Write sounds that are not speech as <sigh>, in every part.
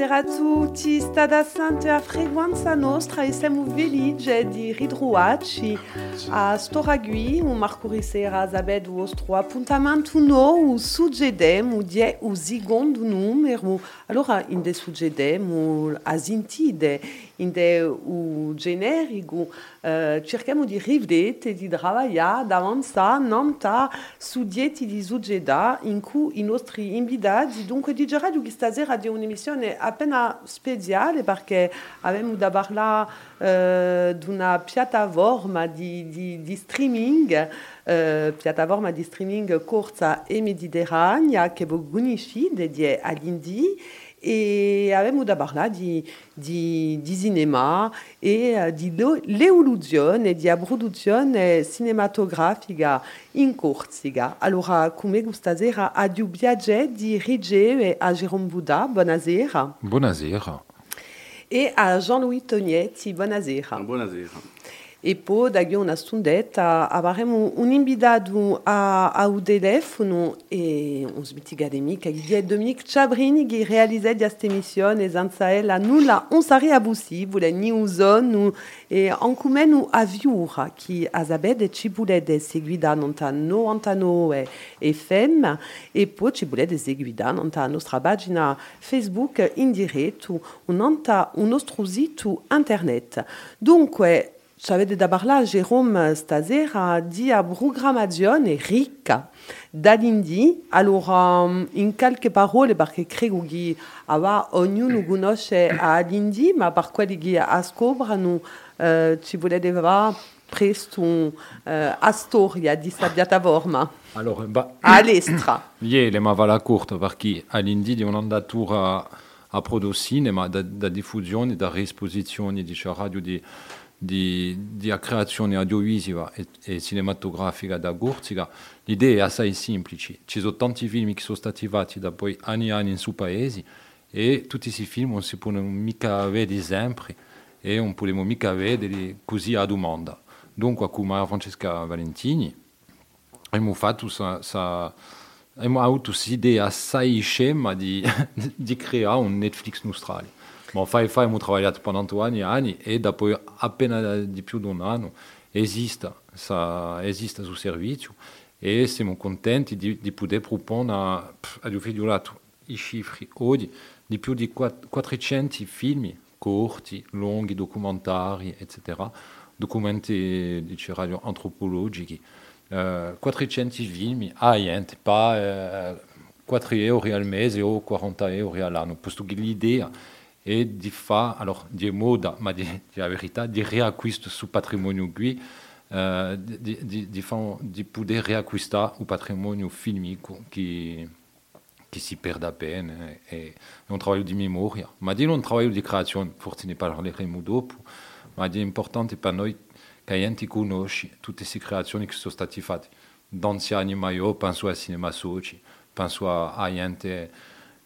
Buonasera a tutti, stada sante a frequenza nostra e siamo felici di ritrovarci a Storagui, un marcurisera zabed vostro appuntamento suggedemo di o secondo numero. Allora, in in de o generico uh, cerchiamo di riflettere, di lavorare, di avanzare, non su dieti di suggeda in cui i nostri invitati, dunque di Radio che stasera di un'emissione appena speciale perché abbiamo da parlare uh, di una piattaforma di, di, di streaming, uh, piattaforma di streaming corsa e mediterranea che voi conoscete all'Indie e avevamo da parlare di, di, di cinema e di l'evoluzione di produzione cinematografica in Corsica. Allora, come stasera a di viaggio di Rigge a Jérôme Bouda, buonasera. Buonasera. E a Jean-Louis Tognetti, buonasera. Buonasera. E una stundetta avremo un invitato a, a un e un è Dominique Chabrini che realizza questa emissione senza ella nulla non sarebbe possibile ni uso e a a ci volete seguire non 99 FM e poi ci volete seguire nella nostra pagina Facebook in diretto nella un nostro sito internet. Dunque, J'avais d'abord là Jérôme stasera di a programmazione ricca dall'Indi. Allora, in qualche parole, perché credo che ognuno conosce all'Indi, ma per quelli che ascoltano eh, ci voleva presto uh, a storia di questa piattaforma. Allora, ba, all'estra. Ieri, ma va la perché all'Indi un'andatura a produrre cinema, da, da diffusione, da risposizione di radio di di, di creazione audiovisiva e, e, cinematografica da Gurziga, l'idea è assai semplice. Ci sono tanti film che sono stati fatti da poi anni e anni in suo paese e tutti questi film non si possono mica vedere sempre e non possiamo mica vedere così a domanda. Dunque, con Maria Francesca Valentini abbiamo fatto sa, abbiamo avuto questa idea assai scema di, <laughs> di creare un Netflix nostrale. Bon, fai fai abbiamo lavorato per anni e anni e dopo appena di più di un anno esiste, sa, esiste sul servizio e siamo contenti di, di poter proporre, abbiamo figurato i cifri oggi, di più di 400 film corti, lunghi, documentari, eccetera, documenti dice, radio antropologici, uh, 400 film a niente, pas uh, 4 euro al mese o 40 euro all'anno, posto che l'idea e di fare, allora, di moda, ma di, di la verità, di riacquisto sul patrimonio qui, uh, di, di, di, fa, di poter riacquistare un patrimonio filmico che, che si perde appena. E, è un lavoro di memoria, ma di un lavoro di creazione, forse ne parleremo dopo, ma è importante per noi che la gente conosce tutte queste creazioni che sono state fatte. D'anziani, ma io penso al cinema soci, penso a gente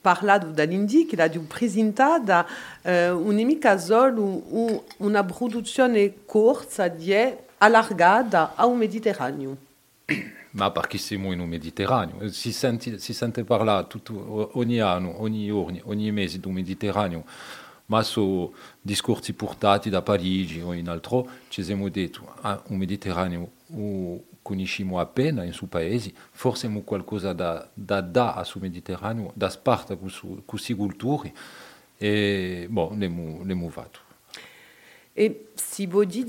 dall'Indy che l'ha presentata eh, un'emica solo una produzione corsa di allargata al Mediterraneo. <coughs> Ma perché siamo in un Mediterraneo? Si sente, si sente parlare tutto, ogni anno, ogni giorno, ogni mese del Mediterraneo, ma sono discorsi portati da Parigi o in altro, ci siamo detto, ah, un Mediterraneo conosciamo appena in suo paese, forse abbiamo qualcosa da, da dare sul Mediterraneo, da sparta con queste culture, e bon, l'abbiamo fatto. E si può dire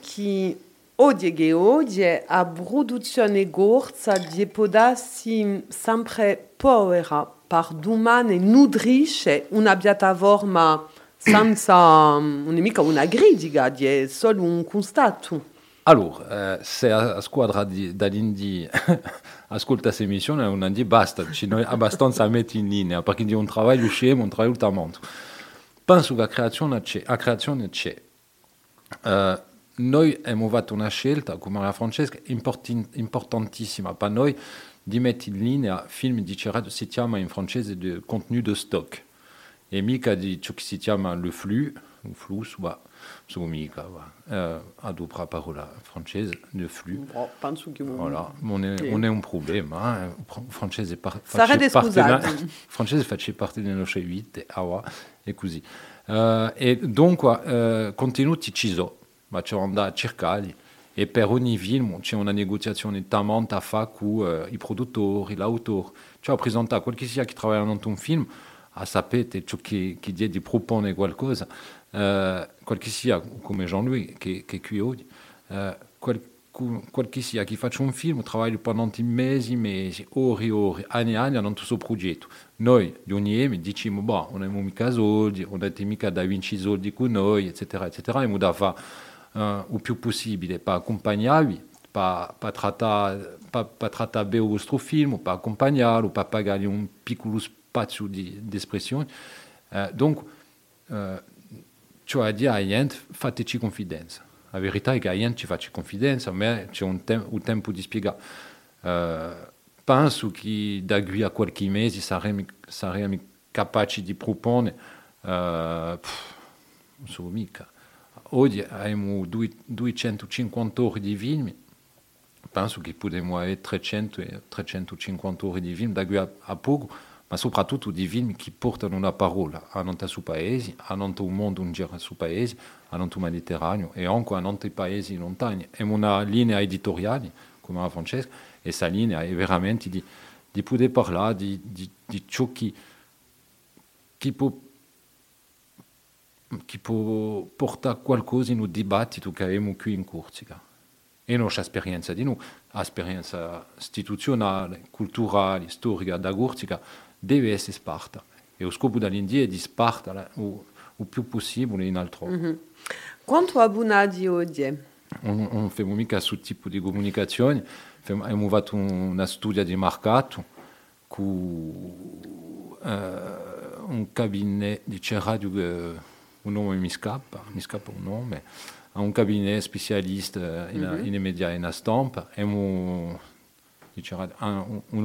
che oggi che oggi la produzione corsa di podarsi sempre povera, per domani nutrisce una piattaforma senza mica una critica, è solo un constato. Allora, eh, se la squadra di, dall'Indy <laughs> ascolta questa emissione, non di basta, ci noi abbastanza metti in linea, perché di un lavoro scemo, un lavoro talmente. penso che la creazione c'è, la creazione c'è. Uh, noi abbiamo fatto una scelta, come la Francesca, importantissima per noi, di mettere in linea film di radio, si chiama in francese di contenu de stock, e mica di ciò che si chiama le flux, o flux, va, su mica, va, uh, adopra parola francese, le flux. Voilà, on è, on è un problema, eh? francese par, Sarete scusati. francese faccia parte dello scegliete, ah, e così. Uh, e dunque, uh, contenuti ci sono, ma c'è andare a cercarli. E per ogni film c'è una negoziazione talmente a fare con uh, i produttori, l'autore. Cioè, presentare qualche sia che lavora in un film, a sapere ciò che, che dia di propone qualcosa, uh, qualche sia come Jean-Louis che, qui oggi, uh, qual, un film, lavora pendant mesi, mesi, ore e ore, anni e anni in questo progetto. Noi, gli ogni diciamo, boh, non abbiamo mica soldi, non abbiamo mica da soldi con noi, eccetera, eccetera, e uh, o più possibile per accompagnarvi, per, per, trattare, per, per il film, per accompagnarlo, per pagargli un piccolo spazio di, di espressione. Uh, donc, uh, cioè a dire fateci confidenza. La verità è che a gente ci faccio confidenza, ma c'è un, tem un tempo di spiegare. Uh, penso che da qui a qualche mese saremo, saremo capaci di proporre, uh, non so mica, oggi abbiamo 250 ore di film, penso che potremmo avere 300 350 ore di film da qui a, ma soprattutto di film che portano una parola a non suo paese, a non un mondo in giro suo paese, a non il Mediterraneo e anche a non paesi lontani. È una linea editoriale, come la Francesca, e questa linea è veramente di, di poter parlare di, di, di ciò che, che può che può portare qualcosa in un dibattito che abbiamo qui in Corsica. E non c'è esperienza di noi, l'esperienza istituzionale, culturale, storica da Corsica deve essere sparta. E lo scopo dell'India è di sparta o, o più possibile in altro. Mm -hmm. Quanto abbonati oggi? Non, non facciamo mica questo tipo di comunicazione, abbiamo fatto una studia di mercato con uh, un cabinet di radio un nome mi scappa, mi scappa un nome, a un cabinet spécialiste in, mm -hmm. in media e in stampa, un, un, un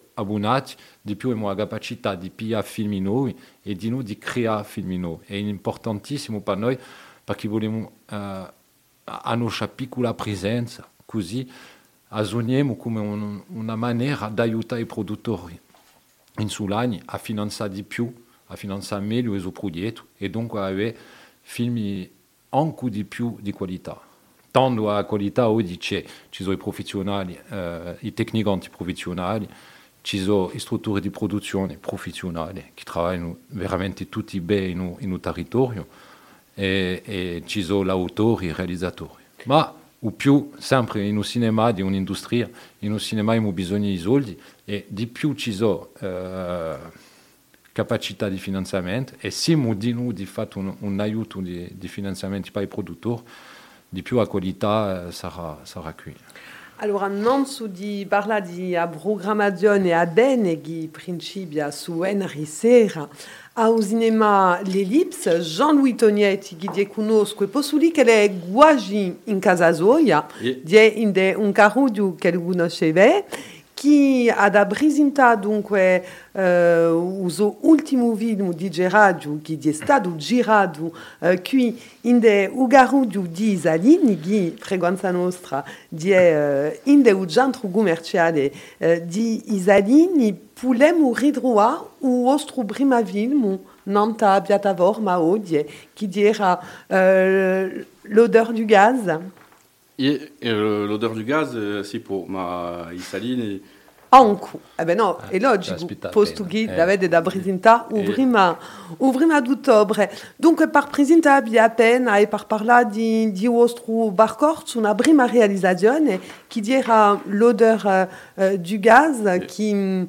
abbonati, di più abbiamo la capacità di pigliare film nuovi e di noi di creare film nuovi. È importantissimo per noi perché vogliamo uh, a nostra piccola presenza, così assumiamo come un, una maniera di aiutare i produttori insulani a finanziare di più, a finanziare meglio il suo prodotto e dunque avere film anche di più di qualità. tanto a qualità oggi c'è, ci sono i professionali, eh, i tecnicanti professionali, ci sono strutture di produzione professionali che lavorano veramente tutti bene in, in un territorio e, e ci sono l'autori, i realizzatori. Ma o più, sempre in un cinema di un'industria, in un cinema abbiamo bisogno di soldi e di più ci sono eh, capacità di finanziamento e se di noi di fatto un, un aiuto di, di finanziamento per i produttori, di più la qualità eh, sarà, sarà qui. Allora, non su di parla di a programmazione a bene che principia su Henry Serra, au cinema L'Ellipse, Jean-Louis Tognetti, che di conosco, e posso dire che è guagi in casa sua, di un carruggio che lo conosceva, que ad apresentado dunque uh, o último vídeo de Gerardo que de estado girado qui inde o garudo di Isalini che frequenza nostra di uh, inde o centro commerciale uh, di Isalini pulemo ridroa o ostro prima film nanta piattaforma oggi che era uh, l'odeur du gaz Et, et l'odeur du gaz, c'est pour ma Isaline, Anku. Eh ben no, e logico, posto che eh. avete da presentare o prima, o prima d'ottobre. Dunque, per presentarvi appena e per parlare di, di vostro percorso, una prima realizzazione che dirà l'odore uh, du gaz, che...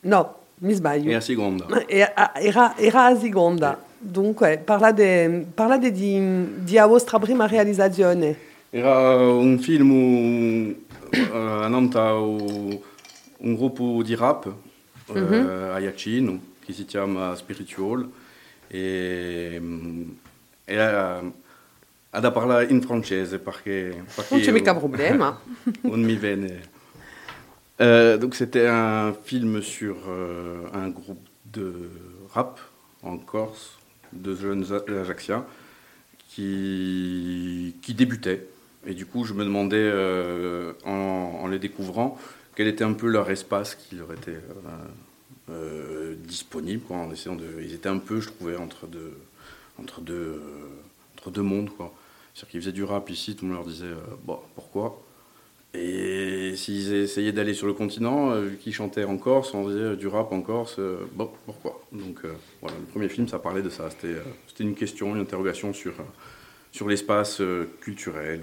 No, mi sbaglio. Era seconda. Era, era a seconda. Dunque, parlate, parlate di, di vostra prima realizzazione. Era un film uh, annanta o un gruppo di rap mm -hmm. uh, a Iacino che si chiama Spiritual e, e ha, ha da parlare in francese perché, perché non c'è mica problema. <laughs> on mi viene euh, donc c'était un film sur un groupe de rap en Corse de jeunes Ajacciens qui, qui débutaient et du coup je me demandais euh, en, les découvrant quel était un peu leur espace qui leur était euh, euh, disponible, quoi, en essayant de. Ils étaient un peu, je trouvais, entre deux, entre deux, euh, entre deux mondes, quoi. C'est-à-dire qu'ils faisaient du rap ici, tout le monde leur disait, bon, pourquoi? Et s'ils essayaient d'aller sur le continent, vu qu'ils chantaient en Corse, on disait du rap en Corse, bon, pourquoi? Donc voilà, le premier film, ça parlait de ça. C'était une question, une interrogation sur, sur l'espace culturel.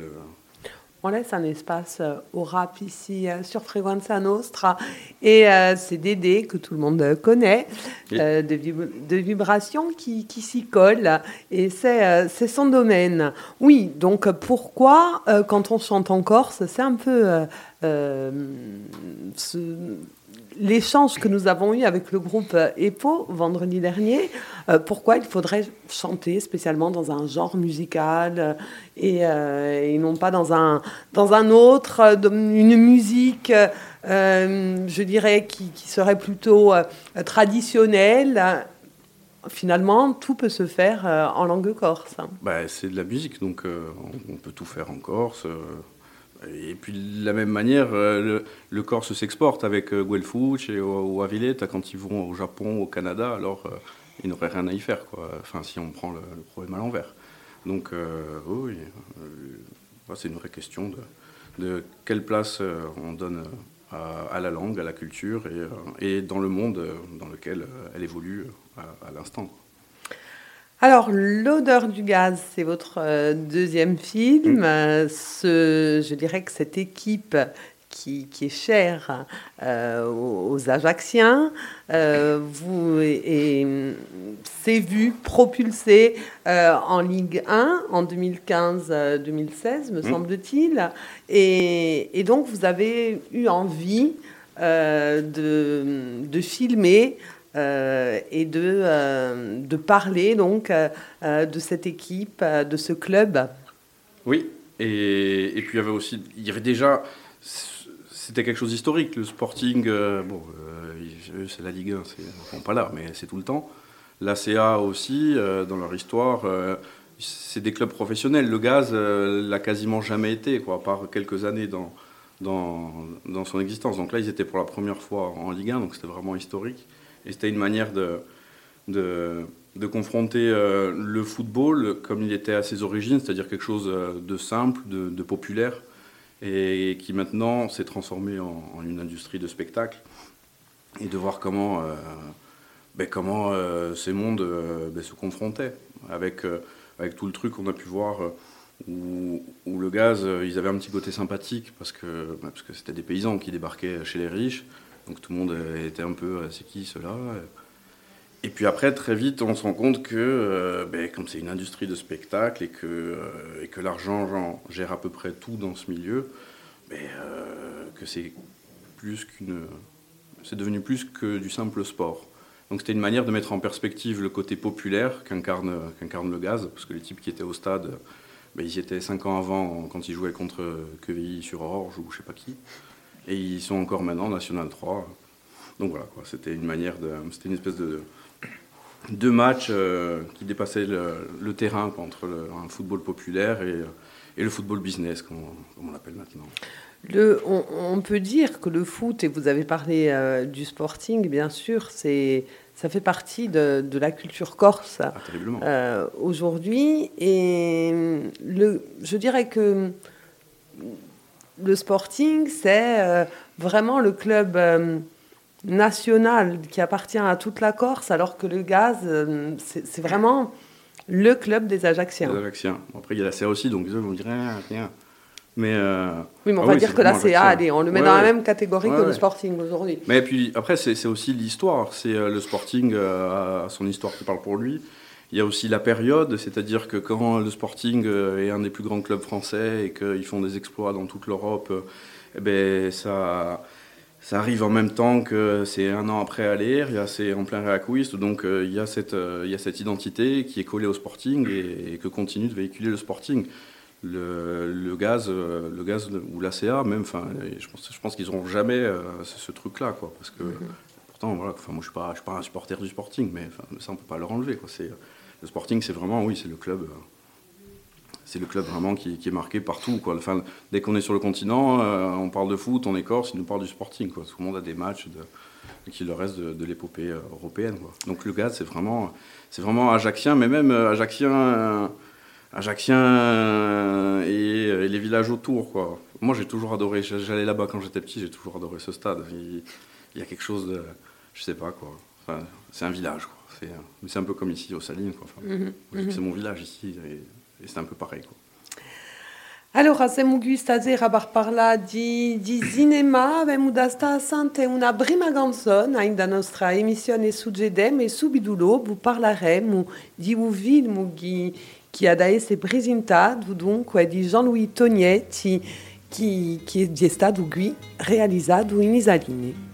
On laisse un espace euh, au rap ici euh, sur Frequenza Nostra et euh, c'est Dédé que tout le monde connaît de, de vibration qui, qui s'y colle et c'est son domaine. Oui, donc pourquoi quand on chante en Corse, c'est un peu l'échange que nous avons eu avec le groupe EPO vendredi dernier, euh, pourquoi il faudrait chanter spécialement dans un genre musical euh, et, non pas dans un, dans un autre, une musique, je dirais, qui, serait plutôt traditionnelle finalement, tout peut se faire en langue corse. Bah, c'est de la musique, donc on peut tout faire en corse. Et puis de la même manière, euh, le, Corse s'exporte avec euh, Guelfouch et ou quand ils vont au Japon, au Canada, alors euh, ils n'auraient rien à y faire, quoi. Enfin, si on prend le, problème à l'envers. Donc, oui, c'est une vraie question de, quelle place on donne à, la langue, à la culture et, dans le monde dans lequel elle évolue à l'instant. Alors, L'odeur du gaz, c'est votre euh, deuxième film. Mm. Ce, je dirais que cette équipe qui, est chère euh, aux, Ajacciens, euh, vous s'est vu propulsé en Ligue 1 en 2015-2016, me mm. semble-t-il. Et, donc, vous avez eu envie de, de filmer euh, et de, euh, de parler donc euh, de cette équipe, de ce club. Oui, et, et, puis il y avait aussi, il y avait déjà, c'était quelque chose d'historique, le Sporting, bon, c'est la Ligue 1, c'est pas là, mais c'est tout le temps. La CA aussi, dans leur histoire, c'est des clubs professionnels. Le gaz l'a quasiment jamais été, quoi, à part quelques années dans, dans, dans son existence. Donc là, ils étaient pour la première fois en Ligue 1, donc c'était vraiment historique. Et c'était une manière de, de, confronter euh, le football comme il était à ses origines, c'est-à-dire quelque chose euh, de simple, de, populaire, et qui maintenant s'est transformé en, une industrie de spectacle. Et de voir comment, euh, ben, comment ces mondes ben, se confrontaient avec, avec tout le truc qu'on a pu voir. Où, le gaz, ils avaient un petit côté sympathique parce que ben, parce que c'était des paysans qui débarquaient chez les riches donc tout le monde était un peu, c'est qui cela Et puis après, très vite, on se rend compte que, euh, ben, comme c'est une industrie de spectacle et que, euh, et que l'argent gère à peu près tout dans ce milieu, ben, euh, que c'est plus qu'une, c'est devenu plus que du simple sport. Donc c'était une manière de mettre en perspective le côté populaire qu'incarne, qu'incarne le gaz, parce que les types qui étaient au stade, ben, ils y étaient cinq ans avant quand ils jouaient contre Quevilly sur Orge ou je sais pas qui. Et ils sont encore maintenant National 3. Donc voilà, c'était une manière de. C'était une espèce de. Deux matchs euh, qui dépassaient le, terrain entre le, un football populaire et, et le football business, comme on, l'appelle maintenant. Le, on, peut dire que le foot, et vous avez parlé euh, du sporting, bien sûr, c'est ça fait partie de, de la culture corse ah, euh, aujourd'hui. Et le, je dirais que le sporting, c'est euh, vraiment le club euh, national qui appartient à toute la Corse, alors que le Gaz, euh, c'est vraiment le club des Ajacciens. Après, il y a la CA aussi, donc on dirait rien. Mais oui, mais on ah va dire que la CA, allez, on le met dans la même catégorie que le Sporting aujourd'hui. Mais puis après, c'est aussi l'histoire. C'est le Sporting son histoire qui parle pour lui. Il y a aussi la période, c'est-à-dire que quand le Sporting est un des plus grands clubs français et qu'ils font des exploits dans toute l'Europe, eh ben, ça, ça arrive en même temps que c'est un an après Aller, c'est en plein réacouiste, donc euh, il, y a cette, euh, il y a cette identité qui est collée au Sporting et, que continue de véhiculer le Sporting. Le, le gaz, euh, le gaz ou l'ACA même, je pense, je pense qu'ils n'auront jamais ce, truc-là, quoi, parce que mm-hmm. pourtant, voilà, moi je suis pas, je suis pas un supporter du Sporting, mais ça on peut pas leur enlever, quoi. C'est le Sporting, c'est vraiment, oui, c'est le club c'est le club vraiment qui, est marqué partout. Quoi. Enfin, dès qu'on est sur le continent, euh, on parle de foot, on est Corse, il nous parle du sporting. Quoi. Tout le monde a des matchs qui le reste de, l'épopée euh, européenne. Quoi. Donc le gaz, c'est vraiment, c'est vraiment ajaxien, mais même euh, ajaxien, ajaxien et, les villages autour. Quoi. Moi, j'ai toujours adoré, j'allais là-bas quand j'étais petit, j'ai toujours adoré ce stade. Il, y a quelque chose de, je sais pas quoi. C'est un village. Quoi. C'est, c'est un peu comme ici au Salines. Quoi. Mhm. Mhm. C'est mon village ici. Et, et c'est un peu pareil. Quoi. Allora, siamo stati a parlare di, di cinema, abbiamo da stare una prima canzone nostra emissione su GEDEM e subito dopo parleremo di un film che, che ad essere presentato, dunque di Jean-Louis Tognetti, che, che è stato qui realizzato in Isaline.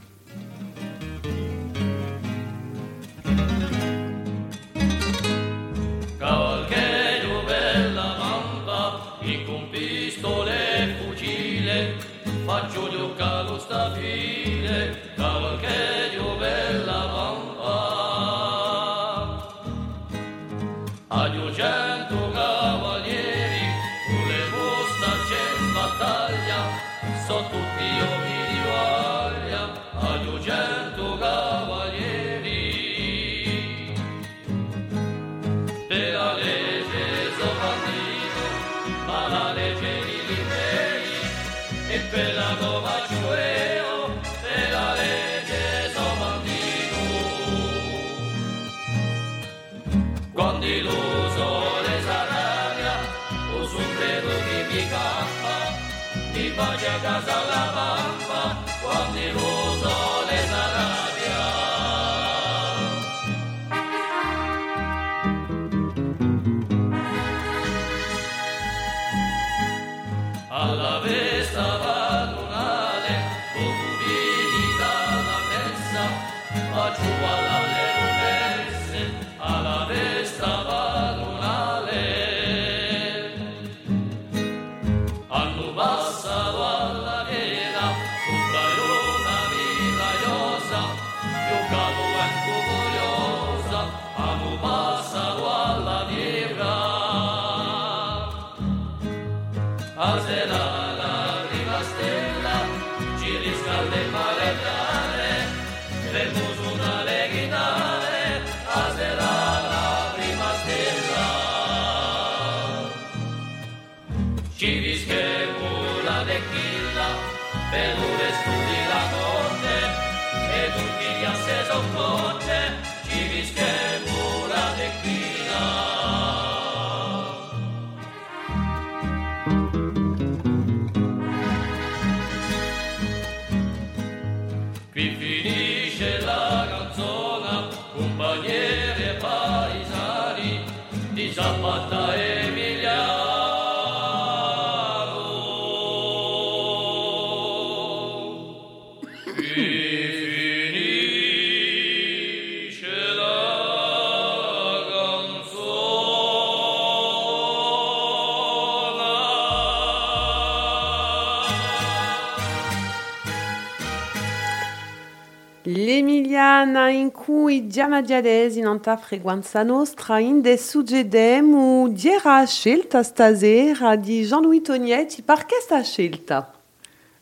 Cui diamo diadesi in anta frequenza nostra in de suggedemu diera scelta stasera di Jean-Louis Tognetti. Perché sta scelta?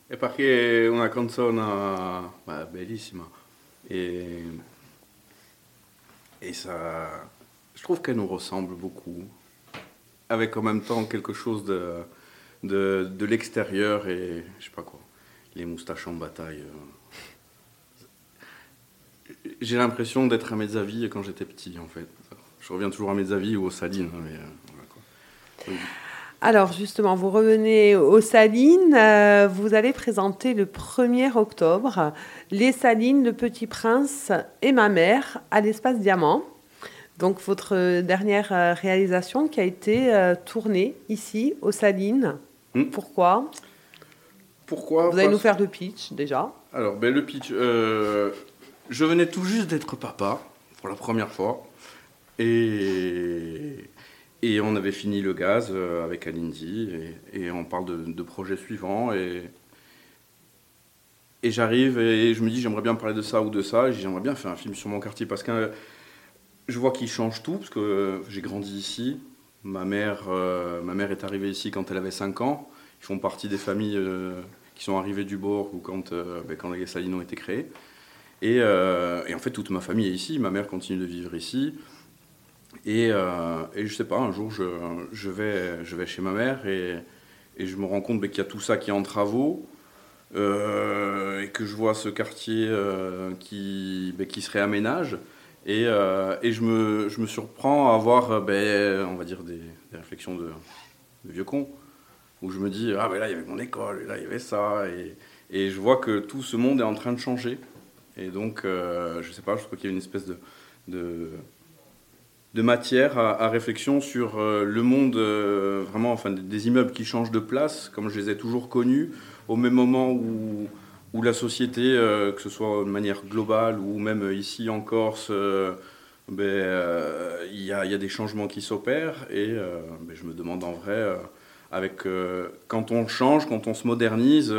È perché è una canzone bah, bellissima et, et ça, je trouve qu'elle nous ressemble beaucoup avec en même temps quelque chose de, de, de l'extérieur et je sais pas quoi. les moustaches en bataille. J'ai l'impression d'être à mes avis quand j'étais petit, en fait. Je reviens toujours à mes avis ou aux salines. Hein, mais, voilà, Alors justement, vous revenez aux Salines. vous allez présenter le 1er octobre Les Salines, Le Petit Prince et ma mère à l'espace Diamant. Donc votre dernière euh, réalisation qui a été euh, tournée ici, aux Salines. Hmm. Pourquoi? Pourquoi? Vous allez nous faire le pitch déjà. Alors, ben, le pitch. Euh, je venais tout juste d'être papa pour la première fois. Et, on avait fini le gaz avec Alindy. Et, on parle de, projets suivants. Et, j'arrive et je me dis, j'aimerais bien parler de ça ou de ça. J'aimerais bien faire un film sur mon quartier parce que je vois qu'il change tout, parce que j'ai grandi ici. Ma mère, euh, ma mère est arrivée ici quand elle avait 5 ans. Ils font partie des familles euh, qui sont arrivées du bord ou quand, euh, ben, quand les Salines ont été créés. Et, et, en fait, toute ma famille est ici. Ma mère continue de vivre ici. Et, et je sais pas, un jour, je, vais, chez ma mère et, je me rends compte ben, qu'il y a tout ça qui est en travaux. et que je vois ce quartier qui, ben, qui se réaménage. Et, euh, je, me, je, surprends à avoir, euh, ben, on va dire, des, réflexions de, vieux con, où je me dis, ah ben là, il y avait mon école, et là, il y avait ça, et je vois que tout ce monde est en train de changer. Et donc, euh, je sais pas, je crois qu'il y a une espèce de, matière à, réflexion sur le monde, vraiment, enfin, des immeubles qui changent de place, comme je les ai toujours connus, au même moment où la société, euh, que ce soit de manière globale ou même ici en Corse, euh, ben, euh, il y, a des changements qui s'opèrent et ben, je me demande en vrai, avec, quand on change, quand on se modernise,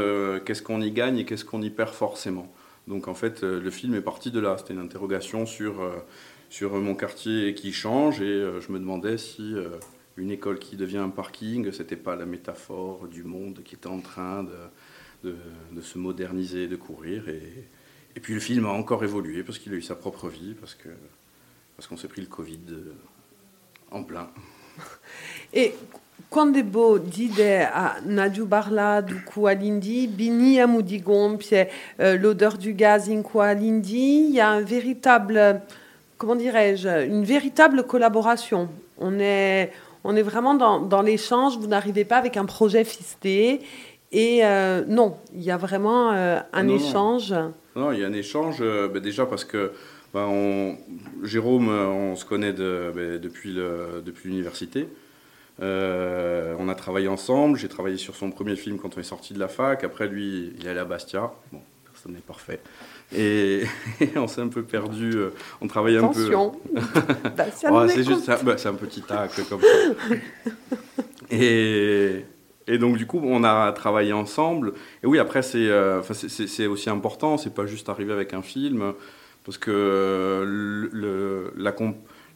qu'est-ce qu'on y gagne et qu'est-ce qu'on y perd forcément. Donc en fait, le film est parti de là. C'était une interrogation sur, sur mon quartier qui change et je me demandais si une école qui devient un parking, c'était pas la métaphore du monde qui était en train de se moderniser, de courir. Et, puis le film a encore évolué parce qu'il a eu sa propre vie, parce parce qu'on s'est pris le Covid euh, en plein. Quando beau dide a Nadio Barla du Kualindi, Bini à Moudigompie, euh, l'odeur du gaz in Kualindi, il y a un véritable, comment dirais-je, une véritable collaboration. On est, on est vraiment dans, dans l'échange, vous n'arrivez pas avec un projet fisté et euh, non, il y a vraiment euh, un échange. Non. il y a un échange, euh, ben, déjà parce que ben, on, Jérôme, on se connaît de, ben, depuis l'université. On a travaillé ensemble, j'ai travaillé sur son premier film quand on est sorti de la fac. Après, lui, il est allé à Bastia. Bon, personne n'est parfait. Et, <laughs> on s'est un peu perdu, on travaillait un peu. <laughs> c'est juste, c'est un, petit tac comme ça. <laughs> Et, et donc, du coup, on a travaillé ensemble. Et oui, après, c'est euh, aussi important. C'est pas juste arriver avec un film. Parce que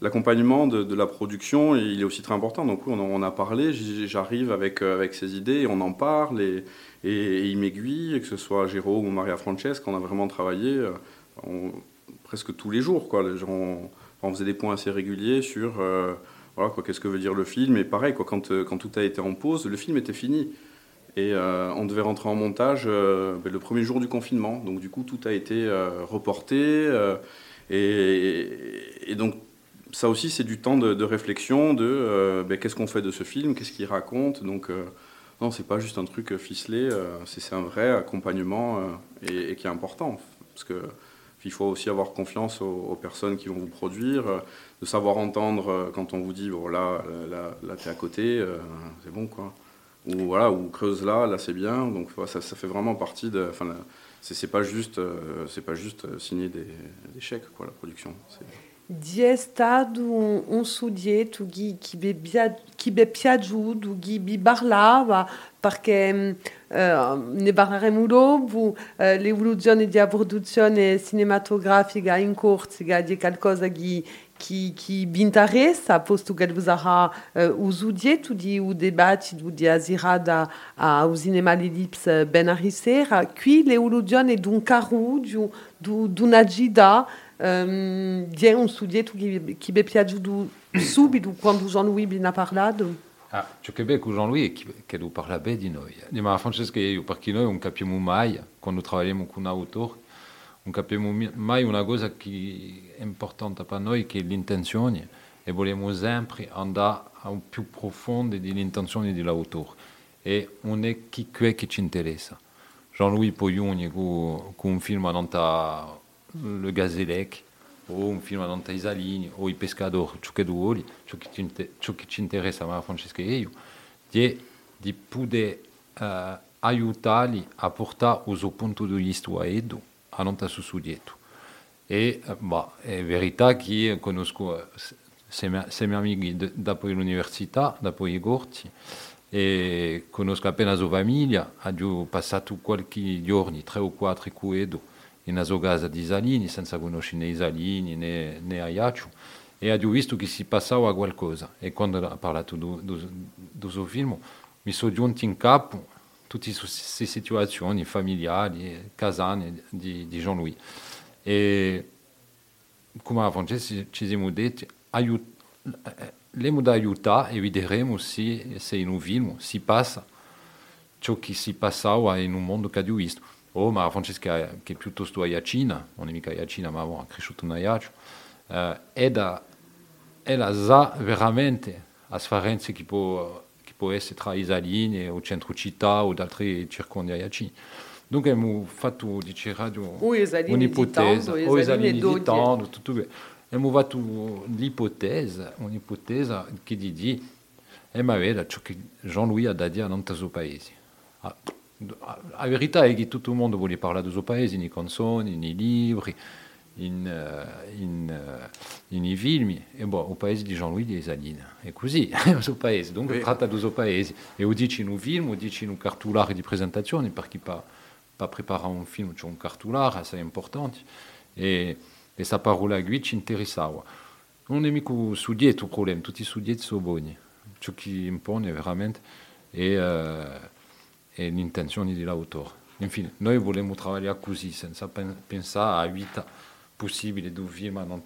l'accompagnement de, la production, il est aussi très important. Donc, oui, on, a parlé. J'arrive avec, euh, avec ces idées on en parle. Et, il m'aiguille, que ce soit Jérôme ou Maria Francesca, on a vraiment travaillé euh, presque tous les jours. On, faisait des points assez réguliers sur qu'est-ce que veut dire le film Et pareil, quand, euh, tout a été en pause, le film était fini. Et euh, on devait rentrer en montage euh, ben, le premier jour du confinement. Donc du coup, tout a été reporté. Et, donc ça aussi, c'est du temps de, réflexion, de ben, qu'est-ce qu'on fait de ce film, qu'est-ce qu'il raconte. Donc non, c'est pas juste un truc ficelé, c'est un vrai accompagnement et, qui est important. Parce que il faut aussi avoir confiance aux, personnes qui vont vous produire, euh, de savoir entendre euh, quand on vous dit bon là, là, t'es à côté, euh, c'est bon quoi. Ou voilà, ou creuse là, là c'est bien. Donc ça, ça, fait vraiment partie de. Enfin, c'est pas juste, c'est pas juste signer des, des, chèques quoi, la production. Di è stato un, un soggetto che, che è piaciuto, che vi parlava, perché eh, ne parleremo dopo, eh, l'evoluzione della produzione cinematografica in Corsica è qualcosa che, che, che vi interessa, posto che vous aurà eh, un soggetto di un dibattito di asirada al cinema l'ellipse ben a risera. Qui l'evoluzione di un carro, di, di una di un soggetto che, che vi è piaciuto subito quando Jean-Louis vi ha parlato? Ah, ciò che becco Jean-Louis è che lo parla bene di noi. Ma Francesca e io, perché noi non capiamo mai, quando lavoriamo con un autore, non capiamo mai una cosa che è importante per noi, che è l'intenzione, e vogliamo sempre andare a un più profondo dell'intenzione dell'autore. E non è chi che ci interessa. Jean-Louis Poglioni con, un film annonta Le Gazélec, o un film annonta Isalini, o I Pescador, ciò che vuoi, ciò che ci, ciò che ci interessa a Francesca e io, è di poter uh, aiutarli a portare il suo punto di vista a Edo, a non su dietro. E bah, è verità che conosco sei miei amici dopo l'università, dopo i corsi, e conosco appena la sua famiglia, ho passato qualche giorno, tre o quattro con Edo, in una sua casa di Isalini, senza conoscere né Isalini né, né Ayaccio, e ho visto che si passava qualcosa. E quando ha parlato del suo film, mi sono giunti in capo tutte queste situazioni familiari, casane di, di Jean-Louis. E come a Francesco ci siamo detti, aiut, l'emo da aiutare e vedremo se, se in un film si passa ciò che si passava in un mondo che ho visto. Oh, ma Francesca, che piuttosto a Cina, non è mica a Cina, ma ha cresciuto in Iaccio, eh, è da, ella sa veramente la differenza che può, che può essere tra Isalini o centro città o altri circondi a Iacci. Dunque abbiamo fatto, dice radio, un'ipotesi, o Isalini di tanto, tutto bene. Abbiamo fatto l'ipotesi, un'ipotesi che dice, e ma ciò che Jean-Louis ha da dire a suo paese. La verità è che tutto il mondo vuole parlare del suo paese, nei canzoni, nei libri, in, in, in i film. E boh, il paese di Jean-Louis di Esalina. È così, <laughs> il suo paese. Dunque oui. tratta del suo paese. E lo dice in un film, lo dice in un cartolare di presentazione, perché per, per preparare un film c'è un cartolare assai importante. E, e sa parola qui ci interessava. Non è mica su dietro il problema, tutti su dietro sono buoni. Ciò che impone veramente è... Uh, e l'intenzione dell'autore. Infine, noi vogliamo lavorare così, senza pensare a vita possibile di un film non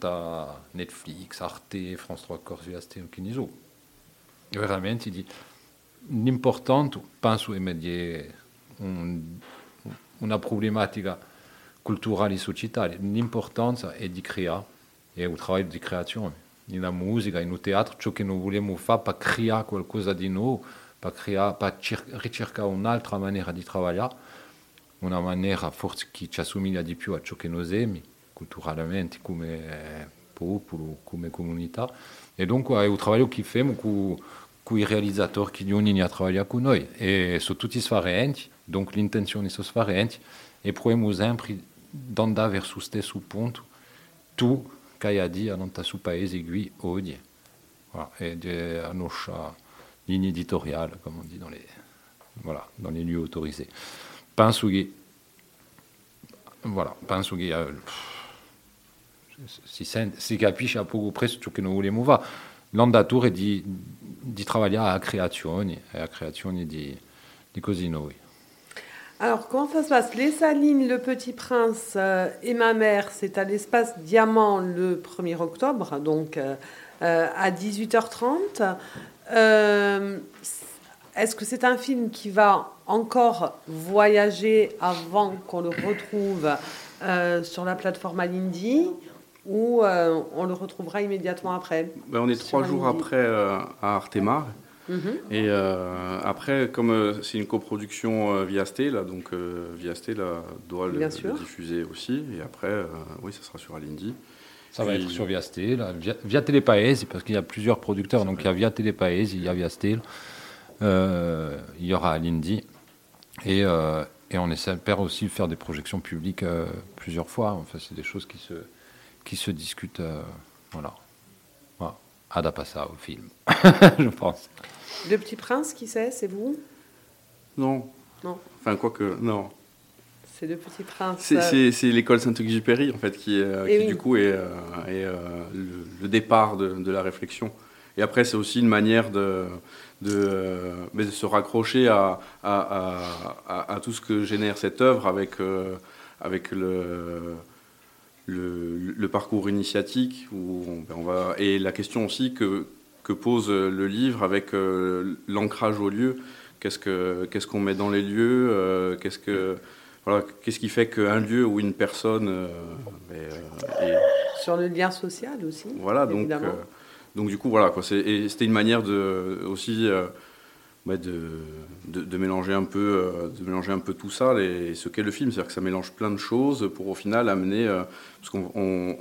Netflix, Arte, France 3 Corse Viaste, che ne so. Veramente, l'importante, penso, è mediare un, una problematica culturale e sociale. L'importanza è di creare, è un lavoro di creazione. Nella musica, in un teatro, ciò che noi vogliamo fare per creare qualcosa di nuovo, per, creare, per ricercare un'altra maniera di lavorare, una maniera forse che ci assomiglia di più a ciò che noi siamo, culturalmente, come popolo, come comunità. E dunque è un lavoro che facciamo con, con i realizzatori che ogni a lavorare con noi. E sono tutti differenti, donc l'intenzione sono differenti, e proviamo sempre di andare verso lo stesso punto, tu che hai a dire non suo paese qui oggi. Voilà. Ed è la nostra ligne éditoriale, comme on dit dans les, voilà, dans les lieux autorisés. Penso che, voilà, penso che uh, si, si capisce a poco presto che noi vogliamo fare. L'andatura è di, di lavorare a creazioni, a creazioni di, di così noi. Alors, comment ça se passe? Les Salines, Le Petit Prince euh, et Ma Mère, c'est à l'espace Diamant le 1er octobre, donc euh, euh, à 18h30. Euh, Est-ce que c'est un film qui va encore voyager avant qu'on le retrouve euh, sur la plateforme Alindi ou euh, on le retrouvera immédiatement après? Ben, On est trois jours après à Artemar. Mm -hmm. Et après, comme c'est une coproduction via Stella, donc via Stella doit le, le, diffuser aussi. Et après, oui, ça sera sur Alindi. Ça va être sur Viastel, via, via Télépaese, parce qu'il y a plusieurs producteurs, donc il y a via Télépaese, il y a Viastel, euh, il y aura Lindy, et, euh, et on espère aussi faire des projections publiques euh, plusieurs fois. Enfin, c'est des choses qui se, qui se discutent, euh, voilà. voilà. Ada passa au film, <laughs> je pense. Le Petit Prince, qui c'est? C'est vous? Non. Non. Enfin, quoique, non. Petit Prince. C'est l'école Saint-Exupéry, en fait, qui, euh, qui oui. du coup est, euh, est euh, le, le, départ de, de, la réflexion. Et après, c'est aussi une manière de, de, de se raccrocher à, à, à, à, tout ce que génère cette œuvre avec, avec le, le, le, parcours initiatique où on, on, va, et la question aussi que que pose le livre avec l'ancrage au lieu. Qu'est-ce qu'on qu'est-ce qu'on met dans les lieux Qu'est-ce que voilà, qu'est-ce qui fait qu'un lieu ou une personne est, sur le lien social aussi. Voilà, donc donc du coup voilà quoi. C'était une manière de aussi de, de, mélanger un peu, de mélanger un peu tout ça, ce qu'est le film, c'est-à-dire que ça mélange plein de choses pour au final amener, parce qu'on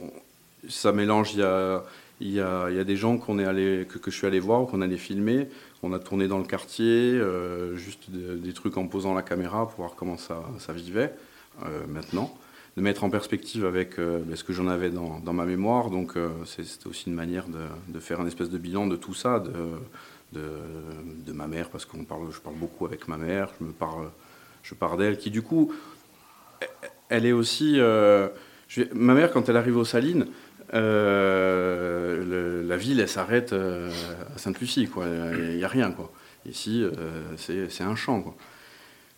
ça mélange, il y a, il y a, des gens que, que, je suis allé voir, qu'on allait filmer. On a tourné dans le quartier, euh, juste des trucs en posant la caméra pour voir comment ça, vivait euh, maintenant. De mettre en perspective avec euh, ben, ce que j'en avais dans, ma mémoire. Donc c'était aussi une manière de, faire un espèce de bilan de tout ça, de, ma mère, parce qu'on parle, je parle beaucoup avec ma mère, je me parle, d'elle, qui du coup, elle est aussi. Ma mère, quand elle arrive aux Salines, euh, la ville, elle s'arrête euh, à Sainte-Lucie, quoi. Il n'y a rien, quoi. Ici, euh, c'est un champ, quoi.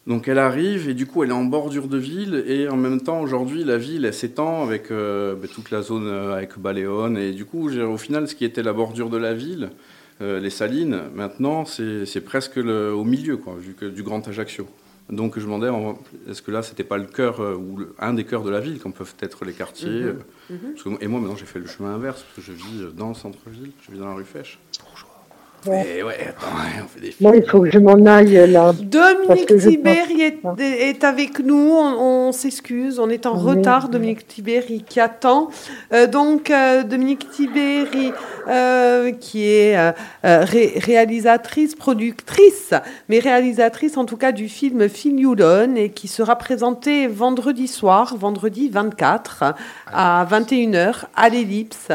Donc elle arrive et du coup elle est en bordure de ville et en même temps aujourd'hui la ville elle s'étend avec ben, toute la zone avec Baléone et du coup au final ce qui était la bordure de la ville, les Salines, maintenant c'est presque au milieu quoi, vu du Grand Ajaccio. Donc je me demandais, est-ce que là, c'était pas le cœur, euh, ou un des cœurs de la ville, comme peuvent être les quartiers mhm. Euh, mhm. Et moi, maintenant, j'ai fait le chemin inverse, parce que je vis dans le centre-ville, je vis dans la rue Fèche. Bonjour. Ouais. ouais, attends, on fait des films. il faut que je m'en aille là. Dominique Tiberi est, avec nous. On, s'excuse, on est en retard. Dominique Tiberi qui attend. Euh, donc, euh, Dominique Tiberi, euh, qui est réalisatrice, productrice, mais réalisatrice en tout cas du film Filiulon et qui sera présenté vendredi soir, vendredi 24 à 21h à l'Ellipse.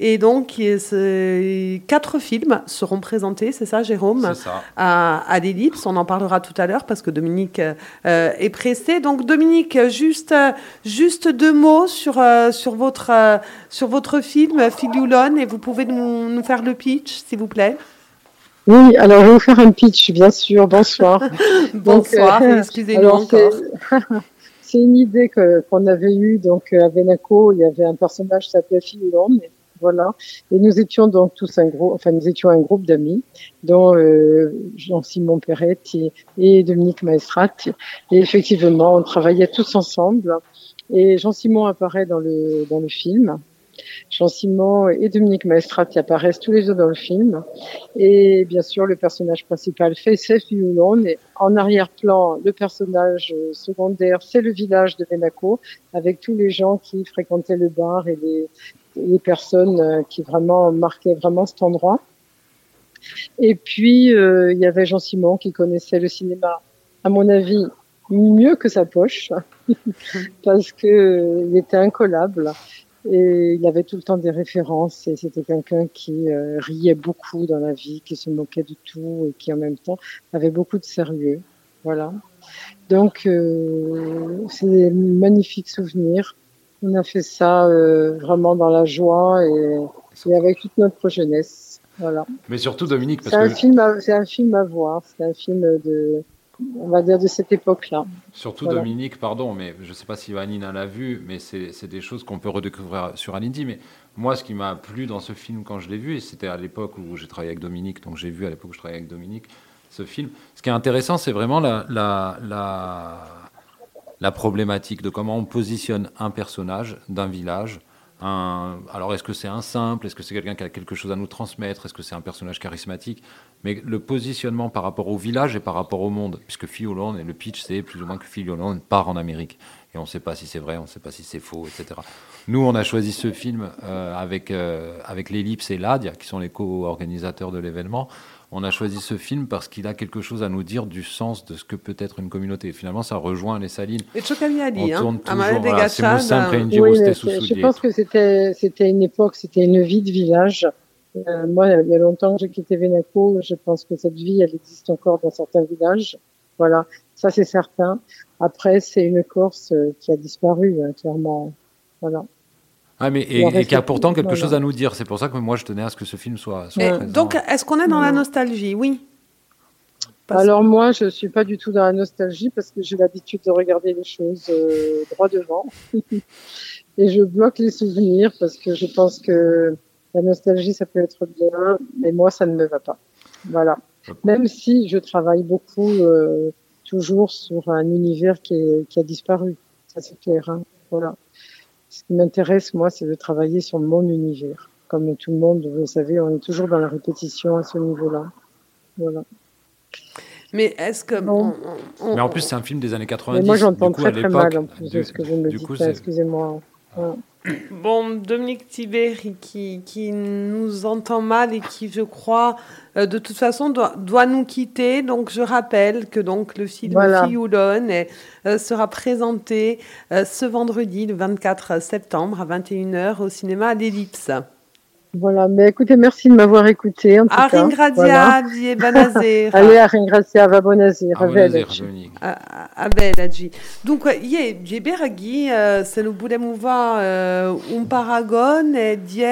Et donc, quatre films seront présentés, c'est ça, Jérôme À, à l'Ellipse. On en parlera tout à l'heure parce que Dominique euh, est pressé. Donc, Dominique, juste, juste deux mots sur, euh, sur, votre, euh, sur votre film, et vous pouvez nous, nous faire le pitch, s'il vous plaît. Oui, alors je vais vous faire un pitch, bien sûr. Bonsoir. <laughs> Bonsoir, excusez-nous encore. <laughs> C'est une idée qu'on avait eue donc à Venaco. Il y avait un personnage qui s'appelait Filiulon voilà. Et nous étions donc tous un groupe, enfin nous étions un groupe d'amis, dont euh, Jean-Simon Perretti et Dominique Maestrat. Et effectivement, on travaillait tous ensemble. Et Jean-Simon apparaît dans le dans le film. Jean-Simon et Dominique Maestrat apparaissent tous les deux dans le film. Et bien sûr, le personnage principal fait ses Violon. Et en arrière-plan, le personnage secondaire, c'est le village de Venaco, avec tous les gens qui fréquentaient le bar et les, les personnes euh, qui vraiment marquaient vraiment cet endroit. Et puis, euh, il y avait Jean Simon qui connaissait le cinéma, à mon avis, mieux que sa poche, <laughs> parce que euh, il était incollable et il avait tout le temps des références et c'était quelqu'un qui riait beaucoup dans la vie, qui se moquait de tout et qui en même temps avait beaucoup de sérieux. Voilà. Donc, euh, c'est des magnifiques souvenirs. On a fait ça euh, vraiment dans la joie et, avec toute notre jeunesse. Voilà. Mais surtout Dominique, c'est un film, c'est un film à voir. C'est un film de, on va dire de cette époque-là. Surtout Dominique, pardon, mais je ne sais pas si Anina l'a vu, mais c'est des choses qu'on peut redécouvrir sur Alindy. Mais moi, ce qui m'a plu dans ce film quand je l'ai vu, et c'était à l'époque où j'ai travaillé avec Dominique, donc j'ai vu à l'époque où je travaillais avec Dominique ce film. Ce qui est intéressant, c'est vraiment la, la, la la problématique de comment on positionne un personnage d'un village. Un, alors, est-ce que c'est un simple Est-ce que c'est quelqu'un qui a quelque chose à nous transmettre Est-ce que c'est un personnage charismatique Mais le positionnement par rapport au village et par rapport au monde, puisque Phil et le pitch, c'est plus ou moins que Phil part en Amérique. Et on ne sait pas si c'est vrai, on ne sait pas si c'est faux, etc. Nous, on a choisi ce film euh, avec, euh, avec l'Ellipse et l'ADIA, qui sont les co-organisateurs de l'événement on a choisi ce film parce qu'il a quelque chose à nous dire du sens de ce que peut être une communauté. finalement, ça rejoint les Salines. Et on tourne toujours, voilà, c'est oui, Je pense que c'était, c'était une époque, c'était une vie de village. Euh, moi, il y a longtemps que j'ai quitté Venaco. Je pense que cette vie, elle existe encore dans certains villages. Voilà, ça c'est certain. Après, c'est une Corse euh, qui a disparu, hein, clairement. Voilà. Ah, mais, et, qui a pourtant quelque chose à nous dire. C'est pour ça que moi, je tenais à ce que ce film soit, présent. Donc, est-ce qu'on est dans la nostalgie? Oui. Alors moi, je suis pas du tout dans la nostalgie parce que j'ai l'habitude de regarder les choses euh, droit devant <laughs> et je bloque les souvenirs parce que je pense que La nostalgie, ça peut être bien, mais moi, ça ne me va pas. Voilà. Même si je travaille beaucoup, euh, toujours sur un univers qui, est, qui a disparu. Ça, c'est clair. Hein. Voilà. Ce qui m'intéresse, moi, c'est de travailler sur mon univers. Comme tout le monde, vous le savez, on est toujours dans la répétition à ce niveau-là. Voilà. Mais est-ce que. Mais en plus, c'est un film des années 90. Mais moi, j'entends très très mal en plus de ce que vous me dites. Excusez-moi. <clears throat> Bon, Dominique Tiberi qui, qui, nous entend mal et qui, je crois, euh, de toute façon, doit, doit, nous quitter. Donc, je rappelle que donc le film voilà. Fioulon euh, sera présenté euh, ce vendredi, le 24 septembre, à 21h au cinéma à l'Ellipse. Voilà, mais écoutez, merci de m'avoir écouté. En tout Arin Gradia, voilà. Banazir. <laughs> Allez, Arin Gradia, va bonazir. Abel, Adji. Donc, ie, j'ai beragi, c'est le bout mouva un paragon, et die,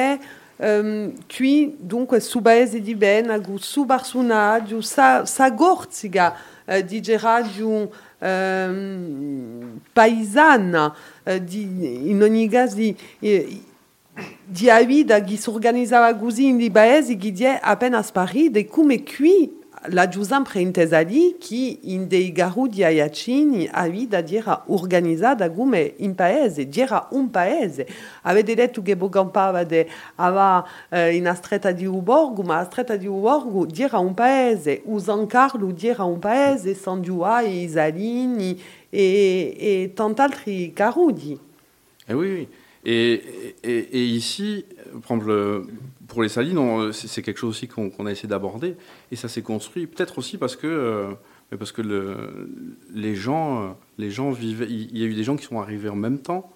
qui, donc, subaez e di ben, agu subarsuna, du sa, sa gorziga, di geradium, paisana, di, in ogni caso, di, di avida che si organizzava così in paesi che die appena spariti come qui la giusan preintesali che in dei garu di Ayacini avida dire organizzata come in paese, dire un paese. Avete detto che Bogampava aveva eh, in stretta di Uborgo, ma la stretta di Uborgo dire un paese, o San Carlo dire un paese, San Giuai, Isalini e, e tant'altri carudi. Eh oui, oui. Et, ici, pour les salines, c'est quelque chose aussi qu'on a essayé d'aborder, et ça s'est construit peut-être aussi parce que, euh, parce que le, les, gens, les gens vivaient. Il y a eu des gens qui sont arrivés en même temps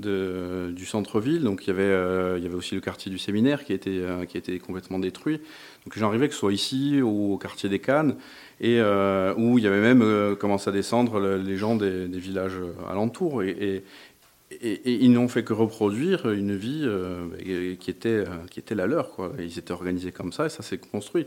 du centre-ville, donc il y, avait, euh, il y avait aussi le quartier du séminaire qui été, euh, qui été complètement détruit. Donc les gens arrivaient, que ce soit ici ou au quartier des Cannes, et où il y avait même commencé à descendre les gens des, villages alentours. Et, et, ils n'ont fait que reproduire une vie euh, qui, était, euh, qui était la leur. Quoi. Ils étaient organisés comme ça et ça s'est construit.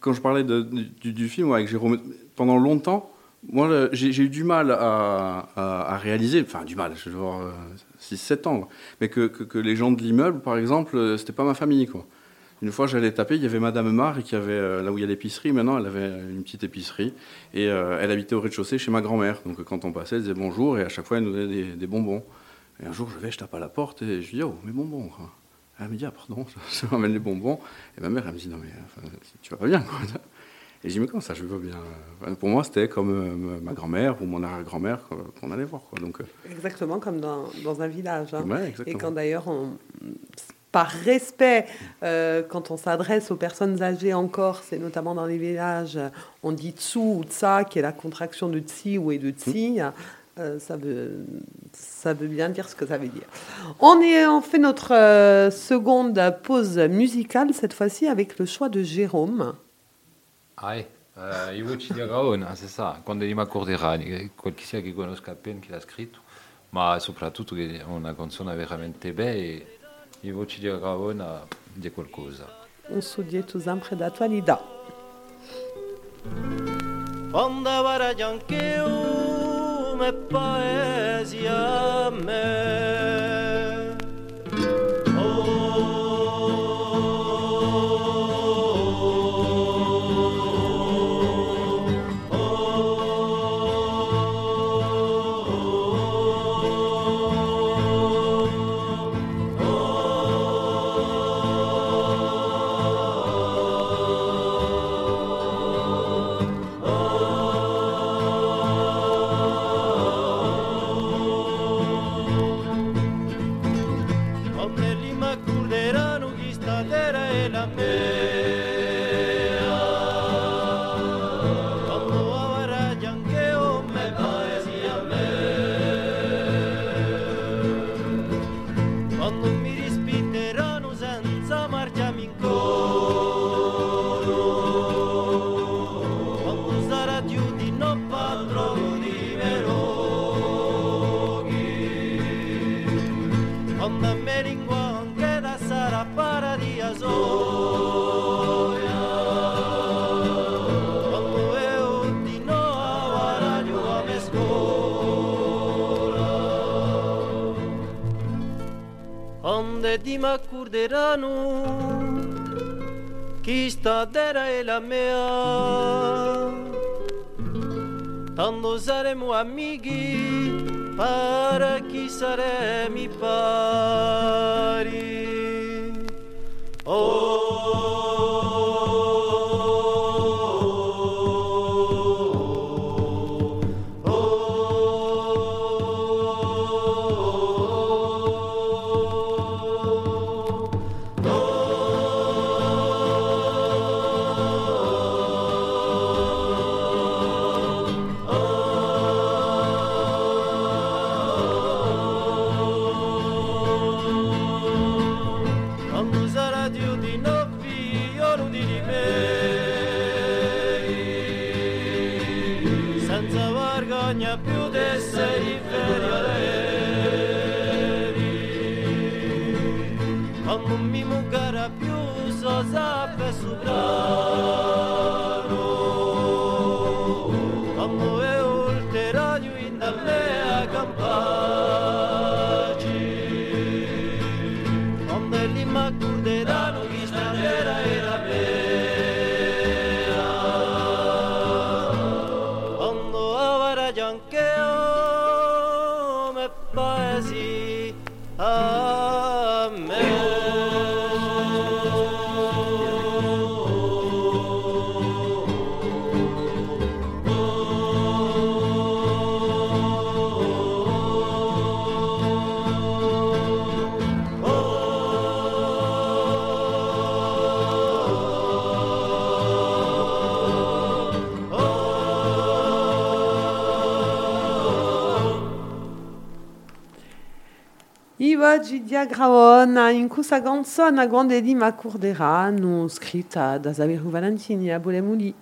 Quand je parlais du, film avec Jérôme, pendant longtemps, moi, j'ai eu du mal à, réaliser, enfin du mal, je vais voir 6-7 ans, mais que, que, que, les gens de l'immeuble, par exemple, c'était pas ma famille. Quoi. Une fois, j'allais taper, il y avait Madame Mar, qui avait, euh, là où il y a l'épicerie, maintenant, elle avait une petite épicerie. Et euh, elle habitait au rez-de-chaussée chez ma grand-mère. Donc quand on passait, elle disait bonjour, et à chaque fois, elle nous donnait des, bonbons. Et un jour, je vais, je tape à la porte, et je dis, oh, mes bonbons. Elle me dit, ah, pardon, <laughs> je ramène les bonbons. Et ma mère, elle me dit, non, mais tu vas pas bien, quoi. Et je dis, mais comment ça, je vais bien? Pour moi, c'était comme euh, ma grand-mère ou mon arrière-grand-mère qu'on allait voir. Quoi. Donc, exactement comme dans, dans un village. Hein. Ouais, et quand d'ailleurs, on par respect, euh, quand on s'adresse aux personnes âgées en Corse, et notamment dans les villages, on dit tsu ou tsa, qui est la contraction de tsi ou et de tsi. Euh, ça, veut, ça veut bien dire ce que ça veut dire. On, est, on fait notre euh, seconde pause musicale, cette fois-ci avec le choix de Jérôme. Ah, euh, io ci dico, c'est ça, quando mi accorderà, chi sia che conosca appena chi l'ha scritto, ma soprattutto che è una canzone veramente bella i voci di Raona di qualcosa. Un soggetto sempre d'attualità. Quando vara anche me paesi a me m'accorderanno chi sta terra è la mia tanto saremo amici per chi saremo pari oggi diagraona in questa canzone grande di Macurdera, scritta da Valentini a.